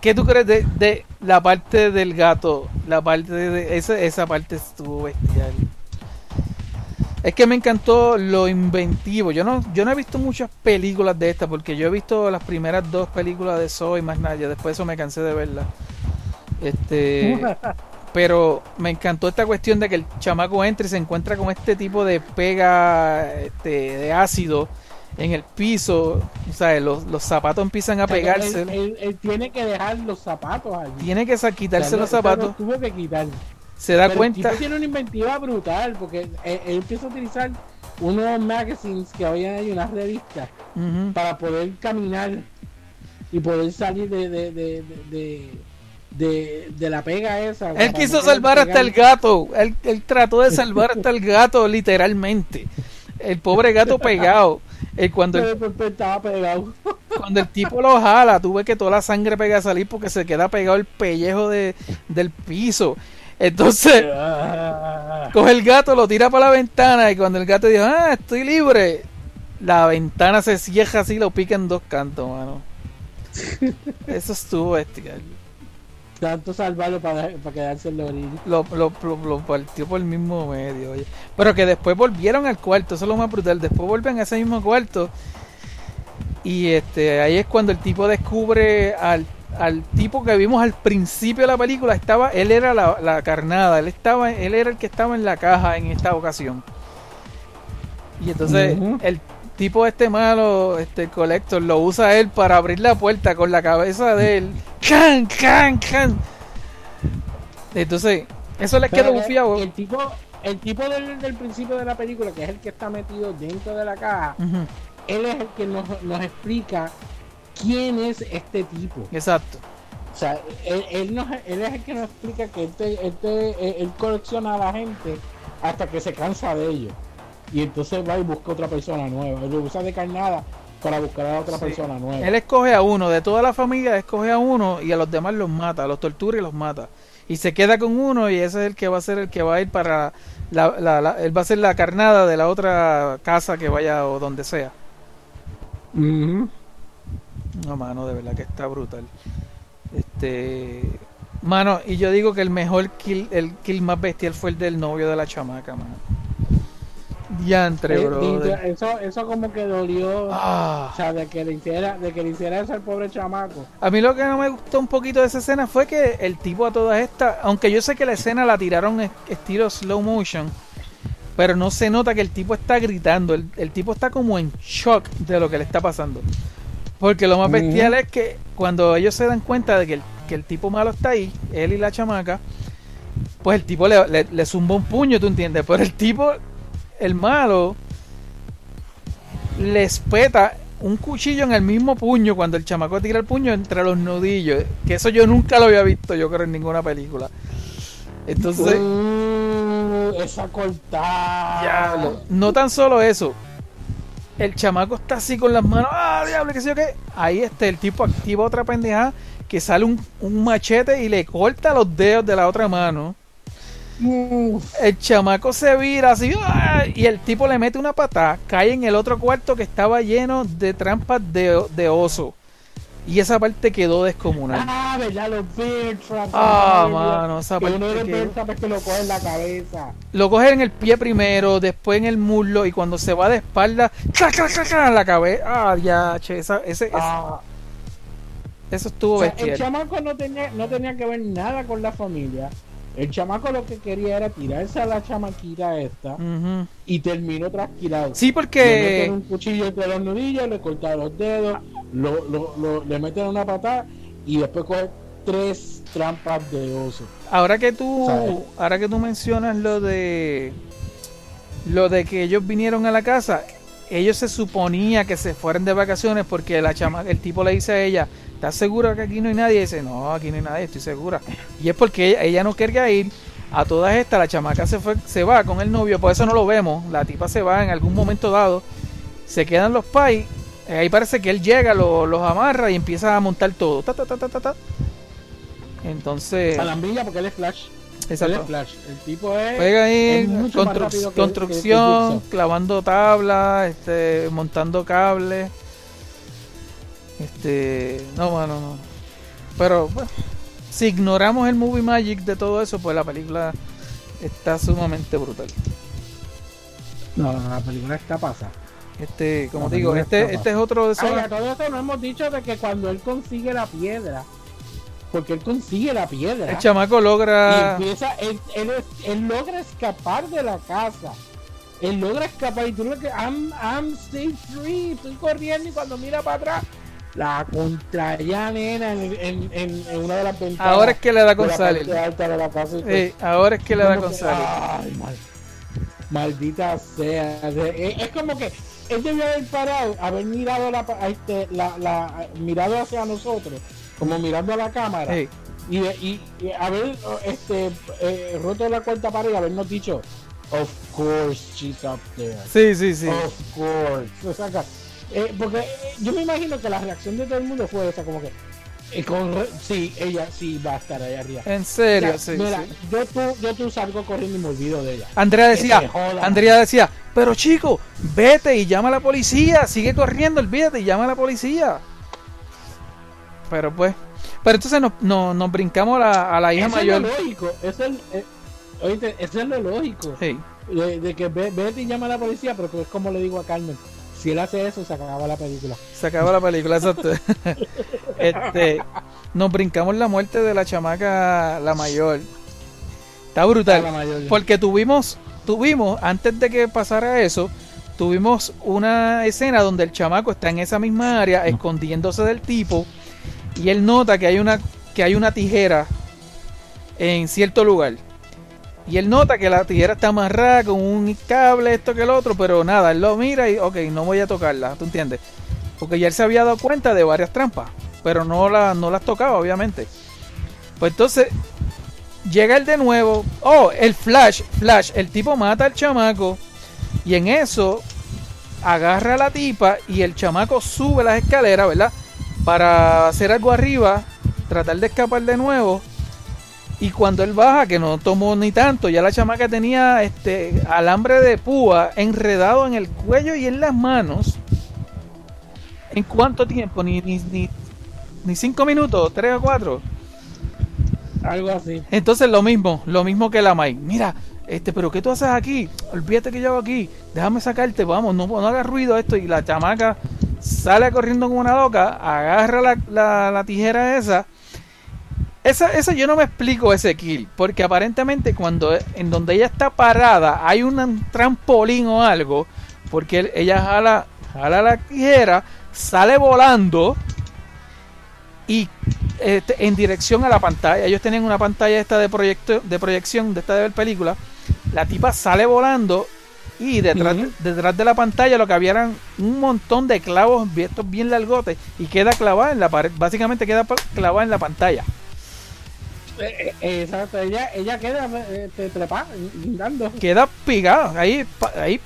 ¿qué tú crees de, de la parte del gato? La parte de... Esa, esa parte estuvo bestial. Es que me encantó lo inventivo. Yo no, yo no he visto muchas películas de esta porque yo he visto las primeras dos películas de Saw y más nada. Después de eso me cansé de verlas. Este, pero me encantó esta cuestión de que el chamaco entra y se encuentra con este tipo de pega este, de ácido en el piso. O sea, los, los zapatos empiezan a pegarse. Él, él- él tiene que dejar los zapatos allí. Tiene que quitarse O sea, los zapatos. los tuvo que quitar. Se da Pero el cuenta. tipo tiene una inventiva brutal porque él, él empieza a utilizar unos magazines que había ahí, unas revistas, para poder caminar y poder salir de, de, de, de, de, de- de la pega esa. Él quiso salvar hasta el gato. Él, él trató de salvar hasta el gato, literalmente. El pobre gato pegado. Eh, cuando, el, Pero, pues, estaba pegado. cuando el tipo lo jala, tuve que toda la sangre pega a salir porque se queda pegado el pellejo de, del piso. Entonces, coge el gato, lo tira para la ventana y cuando el gato dice, ah, estoy libre, la ventana se cierra así y lo pica en dos cantos, mano. Eso estuvo bestial. Tanto salvarlo para, para quedarse en la orilla. Lo, lo, lo, lo partió por el mismo medio, oye. Pero que después volvieron al cuarto, eso es lo más brutal. Después vuelven a ese mismo cuarto. Y este ahí es cuando el tipo descubre al, al tipo que vimos al principio de la película. Estaba, él era la, la carnada, él estaba, él era el que estaba en la caja en esta ocasión. Y entonces el tipo este malo, este colector, lo usa él para abrir la puerta con la cabeza de él. ¡Can, can, can! Entonces, eso les quedó Pero, bufiado. El tipo, el tipo del, del principio de la película, que es el que está metido dentro de la caja, él es el que nos, nos explica quién es este tipo. Exacto. O sea, él, él, nos- él es el que nos explica que este, este, él colecciona a la gente hasta que se cansa de ellos. Y entonces va y busca otra persona nueva. Lo usa de carnada para buscar a otra Sí. persona nueva. Él escoge a uno, de toda la familia escoge a uno y a los demás los mata, los tortura y los mata. Y se queda con uno y ese es el que va a ser el que va a ir para la, la- la- él va a ser la carnada de la otra casa que vaya o donde sea. Ujú. No, mano, de verdad que está brutal. Este, mano, y yo digo que el mejor kill, el kill más bestial fue el del novio de la chamaca, mano. Diantre, Eh, bro. eso, eso como que dolió. Ah. O sea, de que le hiciera, de que le hiciera eso al pobre chamaco. A mí lo que no me gustó un poquito de esa escena fue que el tipo a todas estas, aunque yo sé que la escena la tiraron es- estilo slow motion, pero no se nota que el tipo está gritando, el, el tipo está como en shock de lo que le está pasando. Porque lo más bestial es que cuando ellos se dan cuenta de que el, que el tipo malo está ahí, él y la chamaca, pues el tipo le, le, le zumba un puño, ¿tú entiendes? Pero el tipo, el malo, le espeta un cuchillo en el mismo puño cuando el chamaco tira el puño entre los nudillos. Que eso yo nunca lo había visto, yo creo, en ninguna película. Entonces, Uh, esa cortada. No tan solo eso. El chamaco está así con las manos. ¡Ah, diablo! ¿Qué sé yo qué? Ahí este, el tipo activa otra pendeja que sale un, un machete y le corta los dedos de la otra mano. El chamaco se vira así ¡ah! y el tipo le mete una patada, cae en el otro cuarto que estaba lleno de trampas de, de oso. Y esa parte quedó descomunal. ah, verdad, los bear traps. Ah, mano, esa Que parte uno de los quedó- bear traps es que lo coge en la cabeza. Lo coge en el pie primero, después en el muslo y cuando se va de espalda, ¡clac, clac, clac, clac! en la cabeza. Ah, ya, che, esa- ese, ese- Ah, eso estuvo o sea, el chamaco no tenía, no tenía que ver nada con la familia. El chamaco lo que quería era tirarse a la chamaquita esta y terminó trasquilado. Sí, Le porque meten un cuchillo entre los nudillos, le cortan los dedos, lo, lo- lo- le meten una patada y después coge tres trampas de oso. ahora que tú ¿Sabes? ahora que tú mencionas lo de lo de que ellos vinieron a la casa, ellos se suponía que se fueran de vacaciones porque la chama, el tipo le dice a ella, ¿estás segura que aquí no hay nadie? Y dice, no, aquí no hay nadie, estoy segura. Y es porque ella, ella no quería ir. A todas estas, la chamaca se fue, se va con el novio, por eso no lo vemos. La tipa se va en algún momento dado. Se quedan los pais. eh, Ahí parece que él llega, lo- los amarra y empieza a montar todo. Ta, ta, ta, ta, ta, ta. Entonces, Alambilla porque él es Flash. Él es exacto. Flash. El tipo es. Pega ahí es construc- que- que- construcción, que Jigsaw. clavando tablas, este, montando cables. Este, no, bueno, no. Pero bueno, si ignoramos el movie magic de todo eso, pues la película está sumamente brutal. No, no, la película está pasada. Este, como La digo, este, este es otro de esos. Ay, a todo esto no hemos dicho de que cuando él consigue la piedra, porque él consigue la piedra El chamaco y logra. empieza, él, él, él logra escapar de la casa. Él logra escapar y tú lo que I'm, I'm stay free, estoy corriendo y cuando mira para atrás, la contraya nena en, en, en, en una de las ventanas. Ahora es que le da con la salir. parte alta de la casa y todo. Eh, ahora es que le da con salir. Ay, mal- maldita sea. De- Es, es como que él debió haber parado, haber mirado la, este, la, la- mirado hacia nosotros, como mirando a la cámara, Eh, y, de- y, y haber este, eh, roto la cuarta pared y habernos dicho, of course she's up there. sí, sí, sí. Of course. O sea, que, eh, porque yo me imagino que la reacción de todo el mundo fue esa, como que, eh, con sí, ella sí va a estar ahí arriba. En serio, sí, mira, sí. Yo, tú, yo tú salgo corriendo y me olvido de ella. Andrea decía. Andrea decía, pero chico, vete y llama a la policía, sigue corriendo, olvídate y llama a la policía. Pero pues, pero entonces nos, nos, nos brincamos a la, a la hija Eso mayor. es lo lógico. Eso es, eh, oíste, eso es lo lógico. Sí, De, de que ve- vete y llama a la policía, pero es como le digo a Carmen. Si él hace eso, se acaba la película. se acaba la película, exacto. este, nos brincamos la muerte de la chamaca, la mayor. Está brutal. mayor. Porque tuvimos, tuvimos, antes de que pasara eso, tuvimos una escena donde el chamaco está en esa misma área, escondiéndose del tipo, y él nota que hay una, que hay una tijera en cierto lugar. Y él nota que la tijera está amarrada con un cable, esto que el otro, pero nada, él lo mira y, ok, no voy a tocarla, ¿tú entiendes? Porque ya él se había dado cuenta de varias trampas, pero no, no las tocaba, obviamente. Pues entonces, llega él de nuevo. Oh, el flash, flash, el tipo mata al chamaco. Y en eso agarra a la tipa y el chamaco sube las escaleras, ¿verdad? Para hacer algo arriba, tratar de escapar de nuevo. Y cuando él baja, que no tomó ni tanto, ya la chamaca tenía este alambre de púa enredado en el cuello y en las manos. ¿En cuánto tiempo? Ni, ni, ni, ni cinco minutos, tres o cuatro. Algo así. Entonces lo mismo, lo mismo que la Mai. Mira, este, pero ¿qué tú haces aquí? Olvídate que yo hago aquí. Déjame sacarte, vamos, no, no hagas ruido esto. Y la chamaca sale corriendo como una loca, agarra la, la- la tijera esa. Esa, esa yo no me explico ese kill, porque aparentemente cuando en donde ella está parada hay un trampolín o algo, porque él- ella jala, jala la tijera, sale volando y este, en dirección a la pantalla. Ellos tenían una pantalla esta de proyecto, de proyección de esta de ver película. La tipa sale volando y detrás, detrás de la pantalla lo que había eran un montón de clavos estos bien largotes y queda clavada en la pared. Básicamente queda clavada en la pantalla. Eh, eh, exacto. Ella, ella queda te trepa, guindando. Queda pegada ahí, pa- ahí,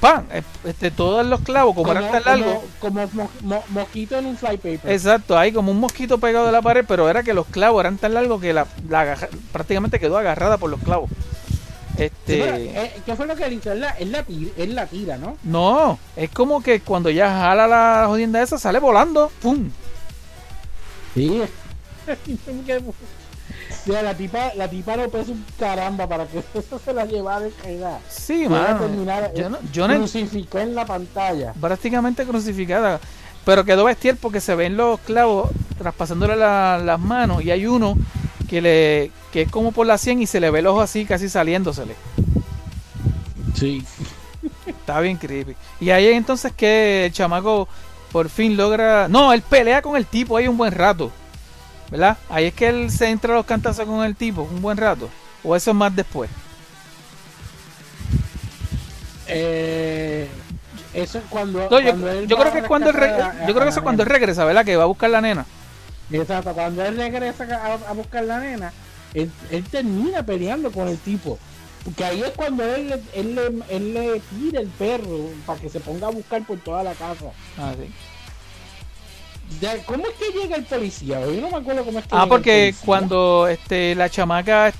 pan. Este, todos los clavos, como, eran tan largos. como, como mo- mo- mosquito en un flypaper. Exacto, ahí como un mosquito pegado de la pared, pero era que los clavos eran tan largos que la, prácticamente quedó agarrada por los clavos. Este, ¿Qué fue lo que él hizo? Él la, él la, tira, él la tira, ¿no? no, es como que cuando ya jala la jodienda esa sale volando, pum. Sí. Mira, la tipa, la tipa lo pesa un caramba para que eso se la llevara de caída. Sí, mano. terminar, Yo eh, no, yo no crucificó en la pantalla. prácticamente crucificada. Pero quedó bestial porque se ven los clavos traspasándole la- las manos y hay uno que le que es como por la 100 y se le ve el ojo así casi saliéndosele. Sí. Está bien creepy. Y ahí entonces que el chamaco por fin logra... No, él pelea con el tipo ahí un buen rato. ¿Verdad? Ahí es que él se entra a los cantazos con el tipo un buen rato. O eso es más después. Eh, eso es cuando. No, yo, él creo que es cuando él yo creo que eso es cuando él regresa, ¿verdad? Que va a buscar la nena. Exacto, cuando él regresa a, a buscar la nena, él, él termina peleando con el tipo. Porque ahí es cuando él, le- él, le, él le tira el perro para que se ponga a buscar por toda la casa. Ah, sí. Ya, ¿Cómo es que llega el policía? Yo no me acuerdo cómo es que Ah, llega porque cuando este la chamaca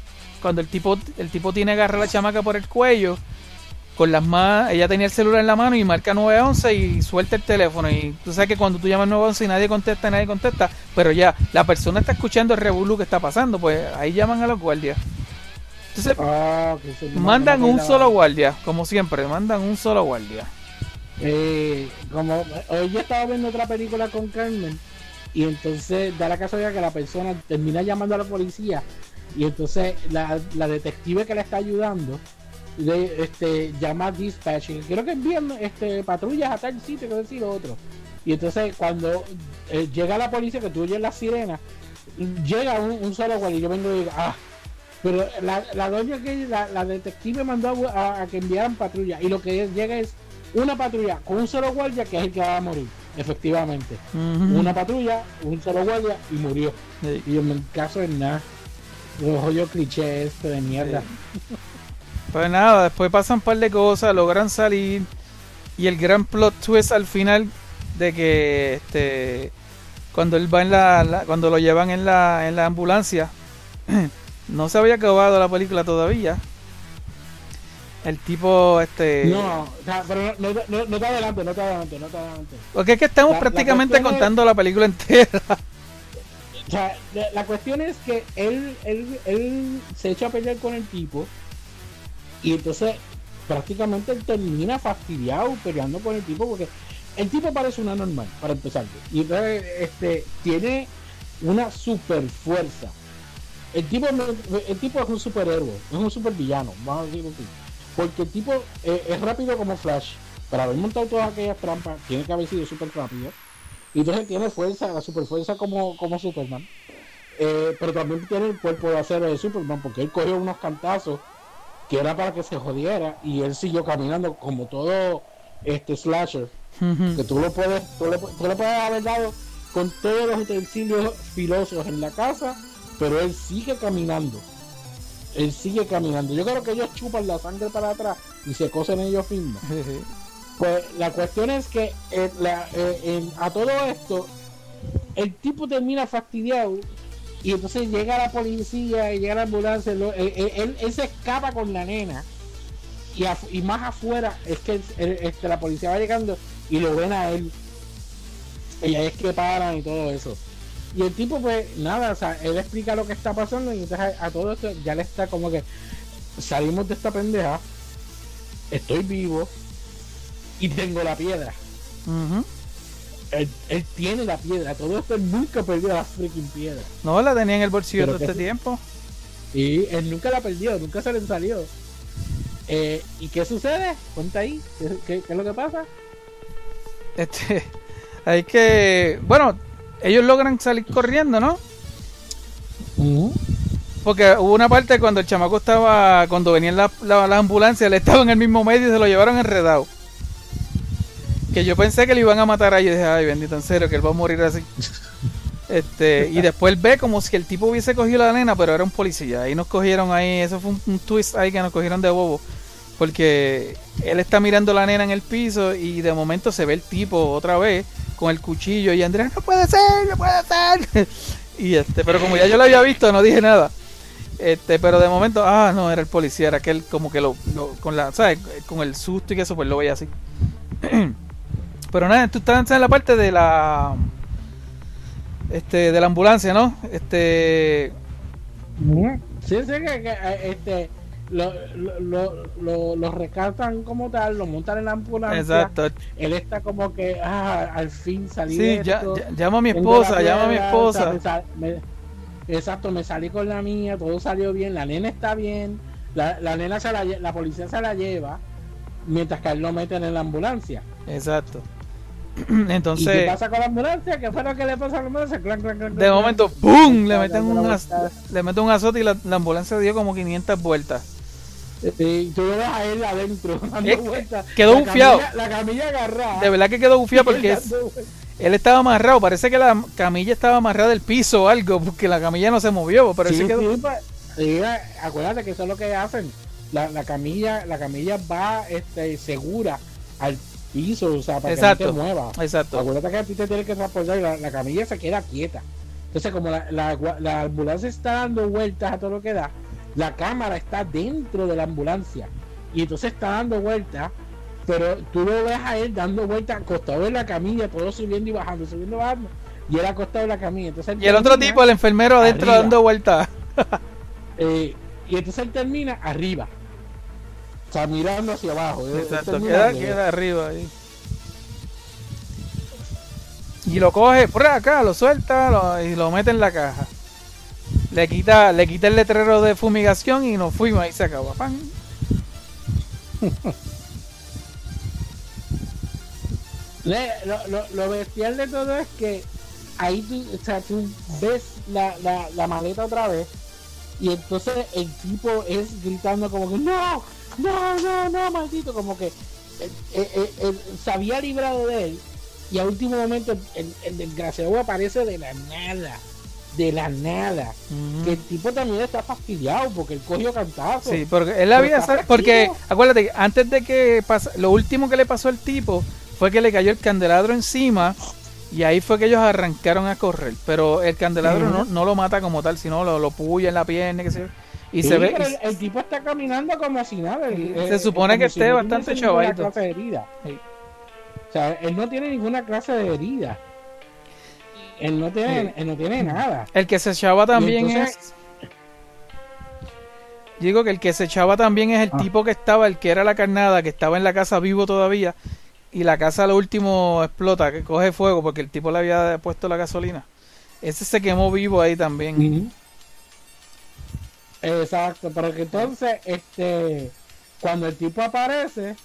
cuando el tipo el tipo tiene agarra a la chamaca por el cuello con las manos, ella tenía el celular en la mano y marca 911 y suelta el teléfono y tú sabes que cuando tú llamas 911 y nadie contesta, nadie contesta, pero ya la persona está escuchando el revolú que está pasando, pues ahí llaman a los guardias. Entonces Ah, mandan un solo guardia, como siempre, mandan un solo guardia. Eh, como hoy yo estaba viendo otra película con Carmen y entonces da la casualidad que la persona termina llamando a la policía y entonces la, la detective que le está ayudando le, este, llama a dispatch y creo que envían este, patrullas a tal sitio que decir otro. Y entonces cuando eh, llega la policía que tú oyes la sirena llega un, solo guardia y yo vengo y digo ah pero la, la doña que la, la detective mandó a, a- que enviaran patrulla y lo que llega es una patrulla con un solo guardia que es el que va a morir, efectivamente. Una patrulla, un solo guardia y murió. Sí. Y yo me caso en nada. Los hoyos cliché este de mierda. Pues nada, después pasan un par de cosas, logran salir y el gran plot twist al final de que este cuando él va en la, la- cuando lo llevan en la en la ambulancia no se había acabado la película todavía. El tipo este No, o sea, pero no, no, no, te adelante, no te adelante, no te adelante. porque es que estamos La- la prácticamente es- contando la película entera. O sea, la, cuestión es que él, él, él se echa a pelear con el tipo y entonces prácticamente él termina fastidiado peleando con el tipo porque el tipo parece una normal, para empezar. Y entonces este, tiene una super fuerza. El tipo, el tipo es un superhéroe, es un supervillano, vamos a decirlo así. Porque el tipo eh, es rápido como Flash. Para haber montado todas aquellas trampas, tiene que haber sido súper rápido. Y entonces tiene fuerza, la super fuerza como, como Superman. Eh, pero también tiene el cuerpo de acero de Superman, porque él cogió unos cantazos que era para que se jodiera y él siguió caminando como todo este slasher. Que tú lo puedes, tú le, tú le puedes haber dado con todos los utensilios filosos en la casa, pero él sigue caminando. Él sigue caminando. Yo creo que ellos chupan la sangre para atrás y se cosen ellos mismos. Pues la cuestión es que eh, eh, a todo esto, el tipo termina fastidiado y entonces llega la policía y llega la ambulancia. lo- él, se escapa con la nena y, más afuera es que la policía va llegando y lo ven a él. Y ahí es que paran y todo eso. Y el tipo, pues nada, o sea, él explica lo que está pasando y entonces a, a todo esto ya le está como que salimos de esta pendeja, estoy vivo y tengo la piedra. Él, él tiene la piedra, todo esto él nunca perdió la freaking piedra. No la tenía en el bolsillo Pero todo este sí. tiempo. Y él nunca la perdió, nunca se le salió. Eh, ¿Y qué sucede? Cuenta ahí, ¿qué, qué- qué es lo que pasa? Este, hay que, bueno, ellos logran salir corriendo, ¿no? Porque hubo una parte cuando el chamaco estaba, cuando venían las la, las ambulancias, él estaba en el mismo medio y se lo llevaron enredado. Que yo pensé que le iban a matar ahí y dije, ay, bendito, en serio, que él va a morir así. Este, y después ve como si el tipo hubiese cogido la nena, pero era un policía. Ahí nos cogieron ahí, eso fue un, un twist ahí que nos cogieron de bobo. Porque él está mirando la nena en el piso y de momento se ve el tipo otra vez con el cuchillo y Andrés, no puede ser, no puede ser. y este, pero como ya yo lo había visto, no dije nada. Este, pero de momento, ah, no, era el policía, era aquel como que lo, lo- con la, ¿sabes? Con el susto y que eso, pues lo veía así. pero nada, tú estás en la parte de la, este, de la ambulancia, ¿no? Este, Sí, sí, que, que, eh, este, lo, lo, lo- lo rescatan como tal, lo montan en la ambulancia. exacto. Él está como que, ah, al fin salí Sí, de ya, esto, ya- llama a mi esposa, llama a mi esposa. o sea, me sa- me- exacto, me salí con la mía, todo salió bien, la nena está bien, la, la nena se la, la policía se la lleva, mientras que a él lo meten en la ambulancia. Exacto. ¿Y qué Entonces, pasa con la ambulancia? ¿Qué fue lo que le pasó a la ambulancia? Clan, clan, clan, de momento. ¡pum! Le meten, un, le meten un azote y la, la ambulancia dio como 500 vueltas. Y tú lo ves a él adentro, dando Eh, vueltas. quedó La bufiado. camilla- La camilla agarrada. De verdad que quedó bufiado porque es- él estaba amarrado. Parece que la camilla estaba amarrada del piso o algo, porque la camilla no se movió. Pero él Sí, se quedó. sí, sí, acuérdate que eso es lo que hacen. La, la camilla, la camilla va este, segura al piso, o sea, para Exacto. que no te mueva. Exacto. Acuérdate que a ti te tienes que transportar y la, la camilla se queda quieta. Entonces, como la, la ambulancia está dando vueltas a todo lo que da, la cámara está dentro de la ambulancia. Y entonces está dando vueltas, pero tú lo ves a él dando vueltas acostado en la camilla, todo subiendo y bajando, subiendo y bajando. Y él acostado en la camilla. Entonces Y el otro termina, tipo, el enfermero adentro arriba. dando vueltas. eh, y entonces él termina arriba. O sea, mirando hacia abajo. Exacto, queda, arriba. queda arriba ahí. Y lo coge por acá, lo suelta lo- y lo mete en la caja. Le quita, le quita el letrero de fumigación y nos fuimos, ahí se acabó. ¡Pam! Le- Lo, lo, lo bestial de todo es que ahí tú, o sea, tú ves la, la, la maleta otra vez y entonces el tipo es gritando como que no, no, no, no, maldito, como que eh, eh, eh, se había librado de él y a último momento el, el desgraciado aparece de la nada, de la nada. Que el tipo también está fastidiado porque él cogió cantazo. Sí, porque él había porque acuérdate, antes de que pasa, lo último que le pasó al tipo fue que le cayó el candelabro encima y ahí fue que ellos arrancaron a correr, pero el candelabro no, no lo mata como tal, sino lo, lo puya en la pierna, que se y Sí, se ve pero el, el tipo está caminando como si nada. el- Se supone que si esté no bastante herida. Sí. O sea, él no tiene ninguna clase de herida. Él no tiene, Sí. él no tiene nada. El que se echaba también entonces- es. Digo que el que se echaba también es el Ah. tipo que estaba, el que era la carnada, que estaba en la casa vivo todavía. Y la casa lo último explota, que coge fuego porque el tipo le había puesto la gasolina. Ese se quemó vivo ahí también. Exacto, pero que entonces, este, cuando el tipo aparece,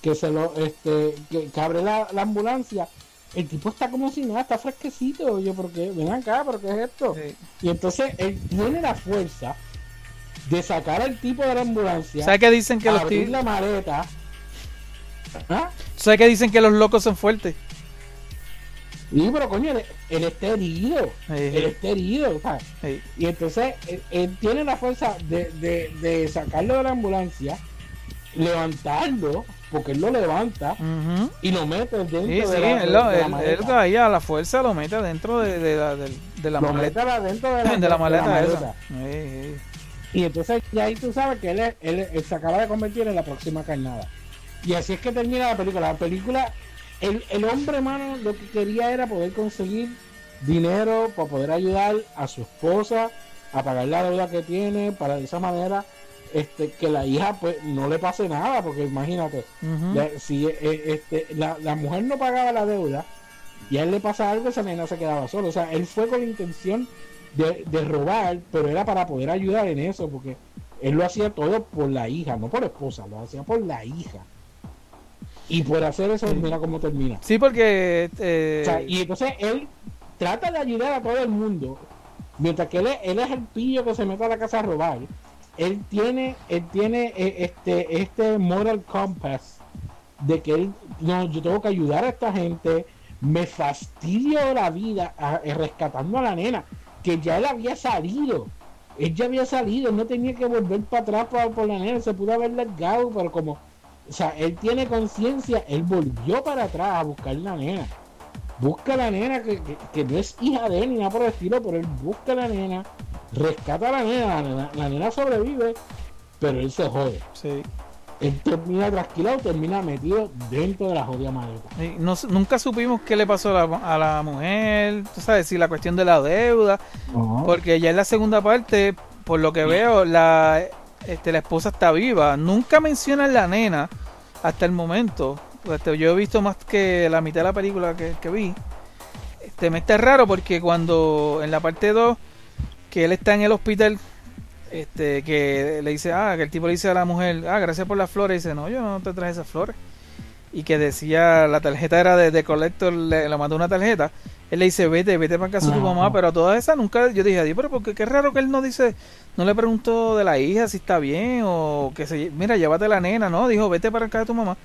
que se lo, este, que, que abre la, la ambulancia, el tipo está como si nada, está fresquecito. Yo, ¿por qué? Ven acá, ¿pero qué es esto? Sí. Y entonces él tiene la fuerza de sacar al tipo de la ambulancia, ¿Sabes que dicen que los abrir ti- la maleta. ¿Ah? ¿Sabes que dicen que los locos son fuertes? Sí, pero coño, él, él está herido. Sí, Él está herido, ¿sabes? sí. Y entonces él, él tiene la fuerza de, de, de sacarlo de la ambulancia, levantarlo, porque él lo levanta y lo mete dentro Sí, de, sí, la, él, lo- de la él- él ahí a la fuerza lo mete dentro de, de la, de la lo maleta. mete adentro de la, De la maleta maleta. esa. Sí, sí. Y entonces ya ahí tú sabes que él, él, él se acaba de convertir en la próxima carnada. Y así es que termina la película. La película, el, el hombre, mano, lo que quería era poder conseguir dinero para poder ayudar a su esposa a pagar la deuda que tiene, para de esa manera este que la hija pues no le pase nada, porque imagínate, la- si eh, este, la, la mujer no pagaba la deuda y a él le pasa algo, esa nena se quedaba solo. O sea, él fue con la intención de, de robar, pero era para poder ayudar en eso, porque él lo hacía todo por la hija, no por esposa, lo hacía por la hija. Y por hacer eso, mira cómo termina. Sí, porque eh, O sea, y entonces él trata de ayudar a todo el mundo, mientras que él él es el pillo que se mete a la casa a robar. Él tiene, él tiene eh, este, este moral compass de que él, no, yo tengo que ayudar a esta gente, me fastidio la vida eh, rescatando a la nena, que ya él había salido. Él ya había salido, no tenía que volver para atrás para, por la nena, se pudo haber largado, pero como, o sea, él tiene conciencia, él volvió para atrás a buscar la nena busca a la nena que, que- no es hija de él ni nada por el estilo, pero él busca la nena, rescata a la nena, la nena, la nena sobrevive, pero él se jode. sí. Él termina trasquilado, termina metido dentro de la jodida maleta. Sí, no nunca supimos qué le pasó a la, a la mujer, tú sabes, si la cuestión de la deuda, porque ya en la segunda parte, por lo que veo, la, este, la esposa está viva. Nunca mencionan la nena hasta el momento. Este, yo he visto más que la mitad de la película que, que vi. Este, me está raro porque cuando en la parte 2 que él está en el hospital, este, que le dice, ah, que el tipo le dice a la mujer, ah, gracias por las flores, y dice, no, yo no te traje esas flores. Y que decía, la tarjeta era de, de Collector, le, le mandó una tarjeta. Él le dice, vete, vete para casa de tu mamá, pero a todas esas nunca, yo dije, pero porque qué raro que él no dice, no le preguntó de la hija si está bien, o que se, mira, llévate la nena, ¿no? Dijo, vete para casa de tu mamá.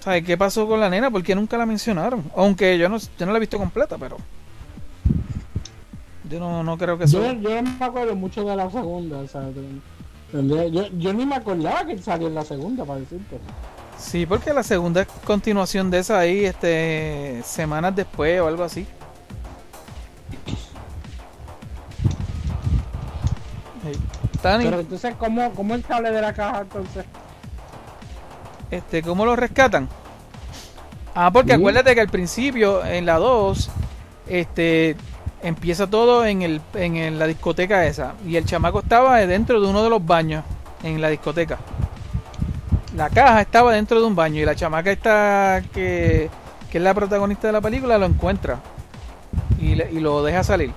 ¿Sabes qué pasó con la nena? ¿Por qué nunca la mencionaron? Aunque yo no, yo no la he visto completa, pero... Yo no, no creo que eso... Yo, yo no me acuerdo mucho de la segunda, o sea, yo, yo ni me acordaba que salió en la segunda, para decirte. Sí, porque la segunda es continuación de esa ahí, este, semanas después o algo así. Hey, Pero entonces, ¿cómo, cómo él sale de la caja entonces? este, ¿cómo lo rescatan? Ah, porque Sí. acuérdate que al principio, en la 2, este, empieza todo en, el, en la discoteca esa. Y el chamaco estaba dentro de uno de los baños en la discoteca. La caja estaba dentro de un baño y la chamaca esta que, que es la protagonista de la película lo encuentra y, le- y lo deja salir.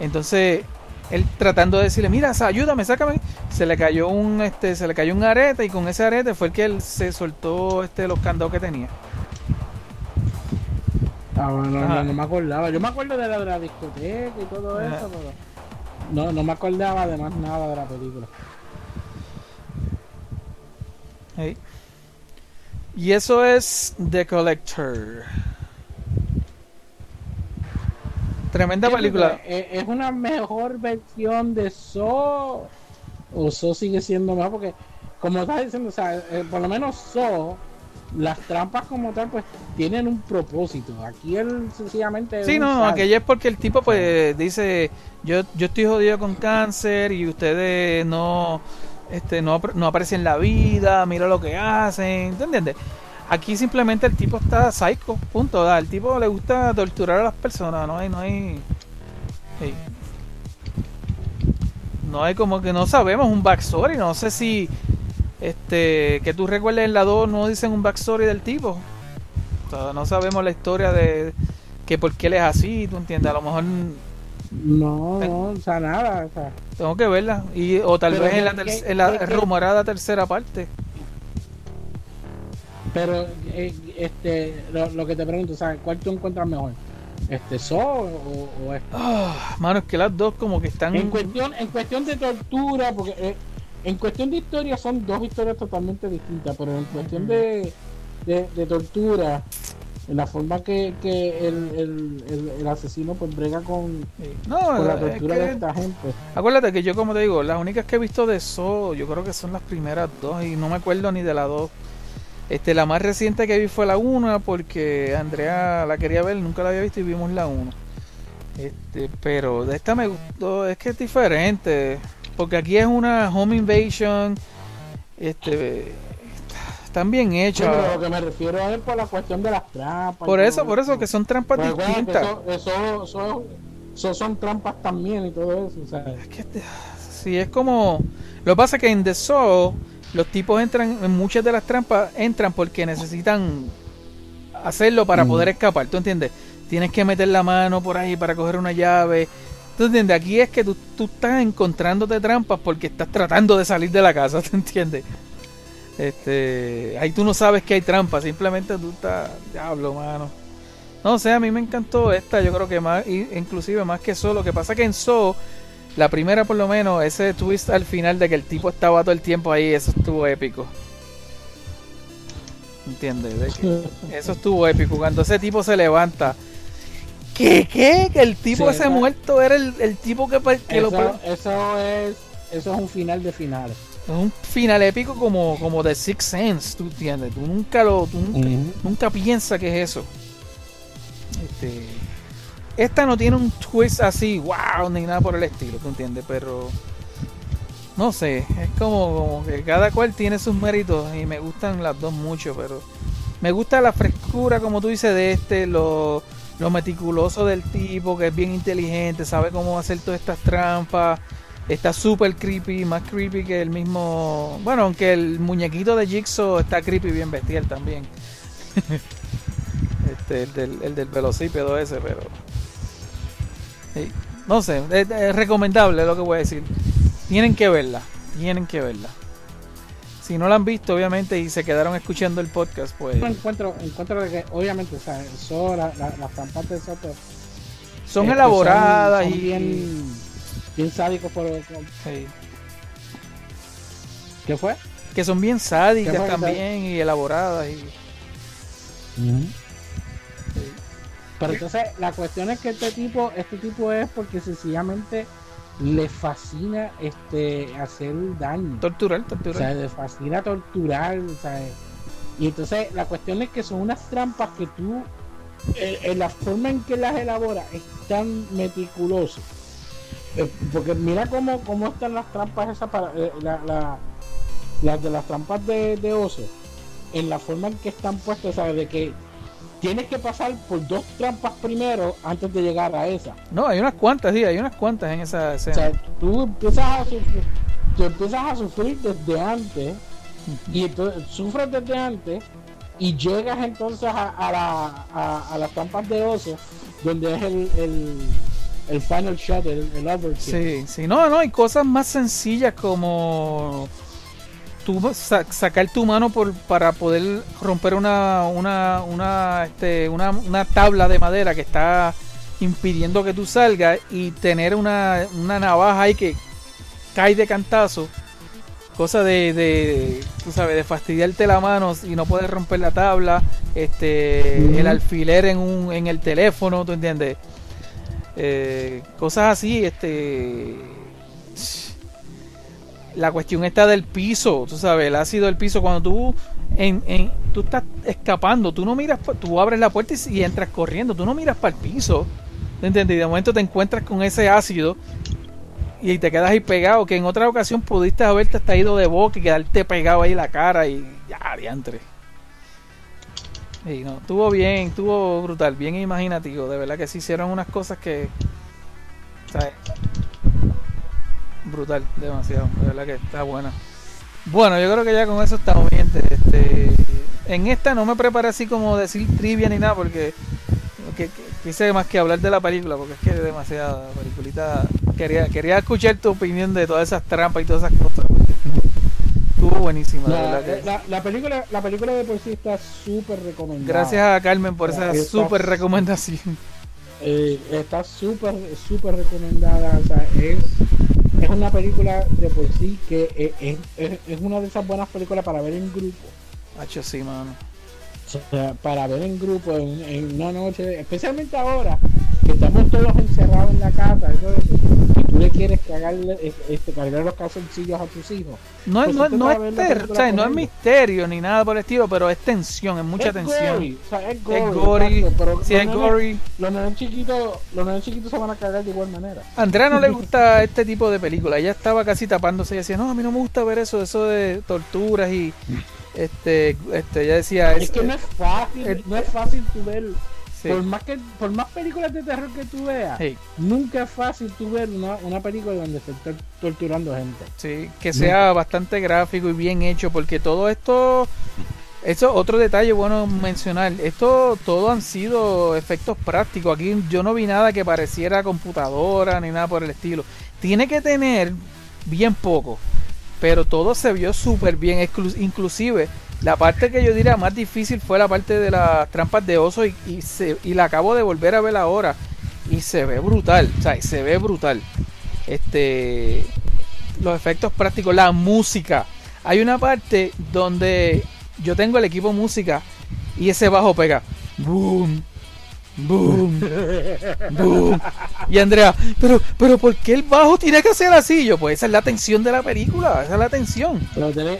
Entonces él tratando de decirle, mira, ayúdame, sácame, se le cayó un este, se le cayó un arete y con ese arete fue el que él se soltó este los candados que tenía. Ah, bueno, no, no me acordaba. Yo me acuerdo de la, de la discoteca y todo Ajá. eso, pero no, no me acordaba de más nada de la película. Hey. Y eso es The Collector. Tremenda película. ¿Es una mejor versión de So o So sigue siendo más? Porque, como estás diciendo, o sea, eh, por lo menos So, las trampas como tal, pues tienen un propósito. Aquí él sencillamente. Sí, no, sádico. aquella es porque el tipo pues dice, yo, yo estoy jodido con cáncer y ustedes no, este, no, no aprecian la vida, mira lo que hacen, ¿te entiendes? Aquí simplemente el tipo está psycho, punto. da, El tipo le gusta torturar a las personas, no hay, no hay, sí. no hay como que no sabemos un backstory, no sé si, este, que tú recuerdes en la 2 no dicen un backstory del tipo. O sea, no sabemos la historia de que por qué él es así, tú entiendes, a lo mejor No, no, o sea, nada. O sea, tengo que verla y o tal Pero vez en la, ter- en la rumorada tercera parte. pero, eh, este, lo, lo que te pregunto, sea, ¿cuál tú encuentras mejor? ¿Este So o, o este? Ah, mano, es que las dos como que están En cuestión, en cuestión de tortura, porque eh, en cuestión de historia son dos historias totalmente distintas, pero en cuestión de, de, de tortura, en la forma que, que el, el, el, el asesino pues brega con, Sí. No, con la es tortura que- de esta gente. acuérdate que yo como te digo, las únicas que he visto de eso, yo creo que son las primeras dos y no me acuerdo ni de la dos. Este, la más reciente que vi fue la 1 porque Andrea la quería ver, nunca la había visto y vimos la 1. Este, pero de esta me gustó, es que es diferente, porque aquí es una home invasion, este, están bien Sí, hechas. pero lo que me refiero es por la cuestión de las trampas. Por eso, por eso que son trampas que distintas. Eso, eso, eso- eso son trampas también y todo eso. O sea, Es que te- sí, es como. Lo que pasa es que en The Saw, los tipos entran, en muchas de las trampas entran porque necesitan hacerlo para Mm. poder escapar, ¿tú entiendes? Tienes que meter la mano por ahí para coger una llave. ¿Tú entiendes? Aquí es que tú, tú estás encontrándote trampas porque estás tratando de salir de la casa, ¿tú entiendes? Este, ahí tú no sabes que hay trampas, simplemente tú estás, diablo, mano. No sé, a mí me encantó esta, yo creo que más, inclusive más que eso, lo que pasa que en So, la primera por lo menos, ese twist al final de que el tipo estaba todo el tiempo ahí, eso estuvo épico. ¿Entiendes? Eso estuvo épico, cuando ese tipo se levanta. ¿Qué? ¿Qué? Que el tipo Sí, ese esa- muerto era el, el tipo que, que lo... eso, eso es eso es un final de finales. Es un final épico como, como de Six Sense, ¿tú entiendes? Tú nunca lo... Tú nunca, Ujú. nunca piensa que es eso. Este, esta no tiene un twist así, wow, ni nada por el estilo, ¿tú entiendes? Pero no sé, es como, como que cada cual tiene sus méritos y me gustan las dos mucho, pero me gusta la frescura, como tú dices, de este, lo, lo meticuloso del tipo, que es bien inteligente, sabe cómo hacer todas estas trampas. Está súper creepy, más creepy que el mismo. Bueno, aunque el muñequito de Jigsaw está creepy, bien bestial también. este, el del, el del velocípedo ese, pero. No sé, es, es recomendable lo que voy a decir. Tienen que verla, tienen que verla. Si no la han visto, obviamente, y se quedaron escuchando el podcast, pues. Yo encuentro, encuentro de que, obviamente, o sea, eso, la- la- las trampas de Soto son este, elaboradas son y bien, bien sádicos por, sí, ¿Qué fue? que son bien sádicas ¿Qué fue que te- también y elaboradas. Y, Pero entonces la cuestión es que este tipo, este tipo es porque sencillamente le fascina este hacer daño. torturar, O torturar. sea, le fascina torturar, o sea, y entonces la cuestión es que son unas trampas que tú, eh, en la forma en que las elabora es tan meticuloso. Eh, porque mira cómo, cómo están las trampas esas para eh, la, la- las de las trampas de, de oso, en la forma en que están puestas, ¿sabes? De que tienes que pasar por dos trampas primero antes de llegar a esa. No, hay unas cuantas, sí, hay unas cuantas en esa O escena. sea, tú empiezas a sufrir, tú empiezas a sufrir desde antes y entonces sufres desde antes y llegas entonces a, a, la, a, a las trampas de oso donde es el, el, el final shot, el, el overkill. Sí, sí, no, no, hay cosas más sencillas como tú sacar tu mano por, para poder romper una, una, una, este, una, una tabla de madera que está impidiendo que tú salgas y tener una, una navaja ahí que cae de cantazo. Cosa de, de, tú sabes, de fastidiarte la mano y no poder romper la tabla, este, el alfiler en un, en el teléfono, ¿tú entiendes? Eh, cosas así, este la cuestión está del piso, tú sabes, el ácido del piso cuando tú en, en- tú estás escapando, tú no miras, tú abres la puerta y, entras corriendo, tú no miras para el piso, ¿te entiendes? Y de momento te encuentras con ese ácido y te quedas ahí pegado, que en otra ocasión pudiste haberte hasta ido de boca y quedarte pegado ahí la cara y ya, diantre. Y no, estuvo bien, estuvo brutal, bien imaginativo, de verdad que se hicieron unas cosas que, ¿sabes? Brutal, demasiado, de verdad que está buena. Bueno, yo creo que ya con eso estamos bien. Este, en esta no me preparé así como decir trivia ni nada porque que, que- quise más que hablar de la película porque es que es demasiada peliculita. Quería, quería escuchar tu opinión de todas esas trampas y todas esas cosas. Estuvo buenísima, La, verdad que- la- la película, la película de por sí está súper recomendada. Gracias a Carmen por esa super recomendación. Eh, está súper, súper recomendada. O sea, es, es una película de por sí que eh, es, es- una de esas buenas películas para ver en grupo. Sí, mano. O sea, para ver en grupo en, en una noche, especialmente ahora que estamos todos encerrados en la casa eso, y tú le quieres cagarle, eh, este, cargar los calzoncillos a tus hijos. No, es- Pues no, no es ter- película o sea, no es misterio ni nada por el estilo, pero es tensión, es mucha es tensión. gory, o sea, es gory, Es gory, exacto, pero si los es gory. Los nenes chiquitos, los nenes chiquitos se van a cagar de igual manera. A Andrea no le gusta este tipo de película. Ella estaba casi tapándose y decía, no, a mí no me gusta ver eso, eso de torturas y este, este, ella decía, Es que no es fácil, el- no es fácil tú ver. sí, Por más que, por más películas de terror que tú veas, sí, nunca es fácil tú ver una, una película donde se está torturando gente. sí, que sea bastante gráfico y bien hecho, porque todo esto, eso otro detalle bueno mencionar, esto todo han sido efectos prácticos. Aquí yo no vi nada que pareciera computadora ni nada por el estilo. Tiene que tener bien poco, pero todo se vio súper bien, inclusive la parte que yo diría más difícil fue la parte de las trampas de oso y, y, se- y la acabo de volver a ver ahora y se ve brutal, o sea, se ve brutal. Este, los efectos prácticos, la música. Hay una parte donde yo tengo el equipo música y ese bajo pega. Boom, boom, boom. Y Andrea, pero, pero ¿por qué el bajo tiene que ser así? Yo, pues esa es la tensión de la película, esa es la tensión. Pero tienes,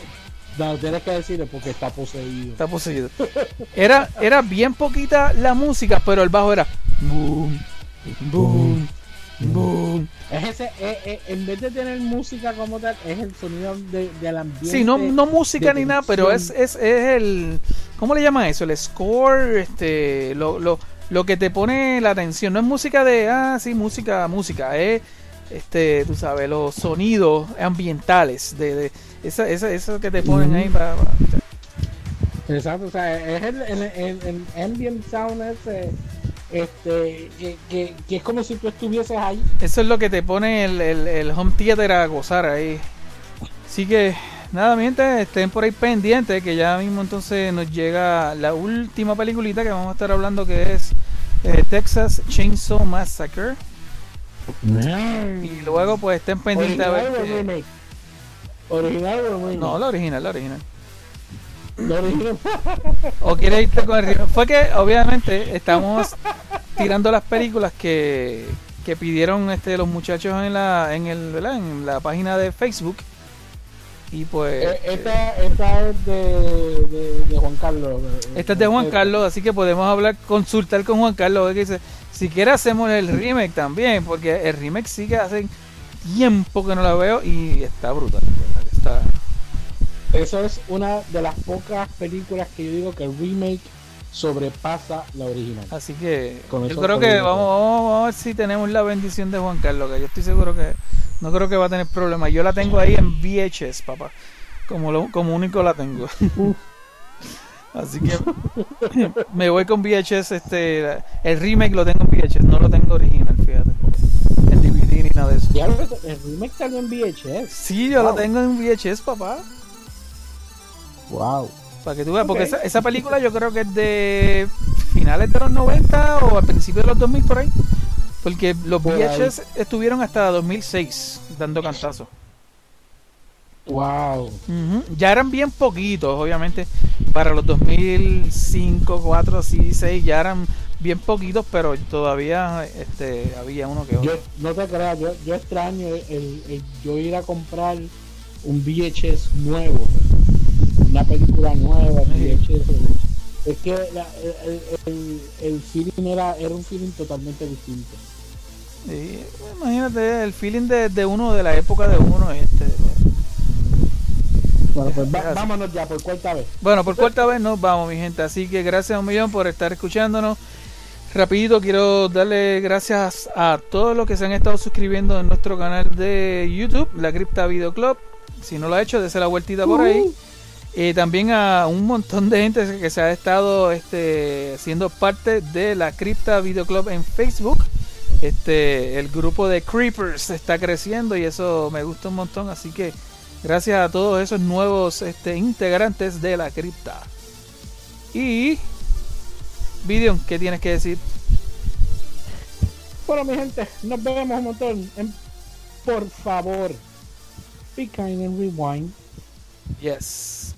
no, tienes que decirle porque está poseído. Está poseído. Era, era bien poquita la música, pero el bajo era boom, boom, boom. Es ese, eh, eh, en vez de tener música como tal, es el sonido de- del ambiente. Sí, no, no música ni nada, pero es, es, es el. ¿Cómo le llama eso? El score, este, lo, lo, lo que te pone la atención. No es música de, ah, sí, música, música. Es, este, tú sabes, los sonidos ambientales. De, de esa, esa, eso que te ponen ahí para. para- Exacto, o sea, es el, el, el- el ambient sound ese este que, que- que es como si tú estuvieses ahí. Eso es lo que te pone el, el, el home theater a gozar ahí. Así que, nada, mi gente, estén por ahí pendientes, que ya mismo entonces nos llega la última peliculita que vamos a estar hablando, que es eh, Texas Chainsaw Massacre. Y luego, pues, estén pendientes a ver... ¿Original o que- remake? ¿Original o remake? No, la original, la original. La original. ¿O quieres irte con el remake? Fue que, obviamente, estamos tirando las películas que, que pidieron este los muchachos en la, en, el, ¿verdad? en la página de Facebook. Y pues... Eh, esta, esta es de, de, de Juan Carlos. Esta es de Juan Eh, Carlos, así que podemos hablar, consultar con Juan Carlos. qué dice. Si quiere hacemos el remake también, porque el remake sí que hace tiempo que no la veo y está brutal. Está, Eso es una de las pocas películas que yo digo que el remake sobrepasa la original. así que yo creo que vamos, todo. vamos, vamos a ver si tenemos la bendición de Juan Carlos, que yo estoy seguro que no creo que va a tener problema. Yo la tengo ahí en VHS, papá. Como, lo, como único la tengo. Así que me voy con VHS. Este, el remake lo tengo en VHS, no lo tengo original, fíjate. En DVD ni nada de eso. El remake salió en VHS. Sí, yo lo tengo en VHS, papá. Wow. Para que tú veas, porque Ok. esa, esa película yo creo que es de finales de los 90 o al principio de los 2000 por ahí. Porque los. VHS estuvieron hasta 2006 dando cantazos. Wow. Ujú. Ya eran bien poquitos, obviamente. Para los 2005, 4, 6, 6 ya eran bien poquitos, pero todavía este, había uno que otro. Yo no te creas, yo, yo extraño el, el- el yo ir a comprar un VHS nuevo, una película nueva, Sí. Es que la- el, el, el feeling era, era un feeling totalmente distinto. Sí, imagínate el feeling de, de uno de la época de uno. Este, Bueno, pues va- vámonos ya por cuarta vez. Bueno, por cuarta vez nos vamos, mi gente. Así que gracias a un millón por estar escuchándonos. Rapidito quiero darle gracias a todos los que se han estado suscribiendo en nuestro canal de YouTube, la Cripta Video Club. Si no lo ha hecho, dése la vueltita por ahí. Eh, también a un montón de gente que se ha estado este, siendo parte de la Cripta Video Club en Facebook. Este, el grupo de Creepers está creciendo y eso me gusta un montón. Así que gracias a todos esos nuevos este, integrantes de la cripta. Y Vidion, ¿qué tienes que decir? Bueno, mi gente, nos vemos un montón. En- por favor, be kind and rewind. Yes.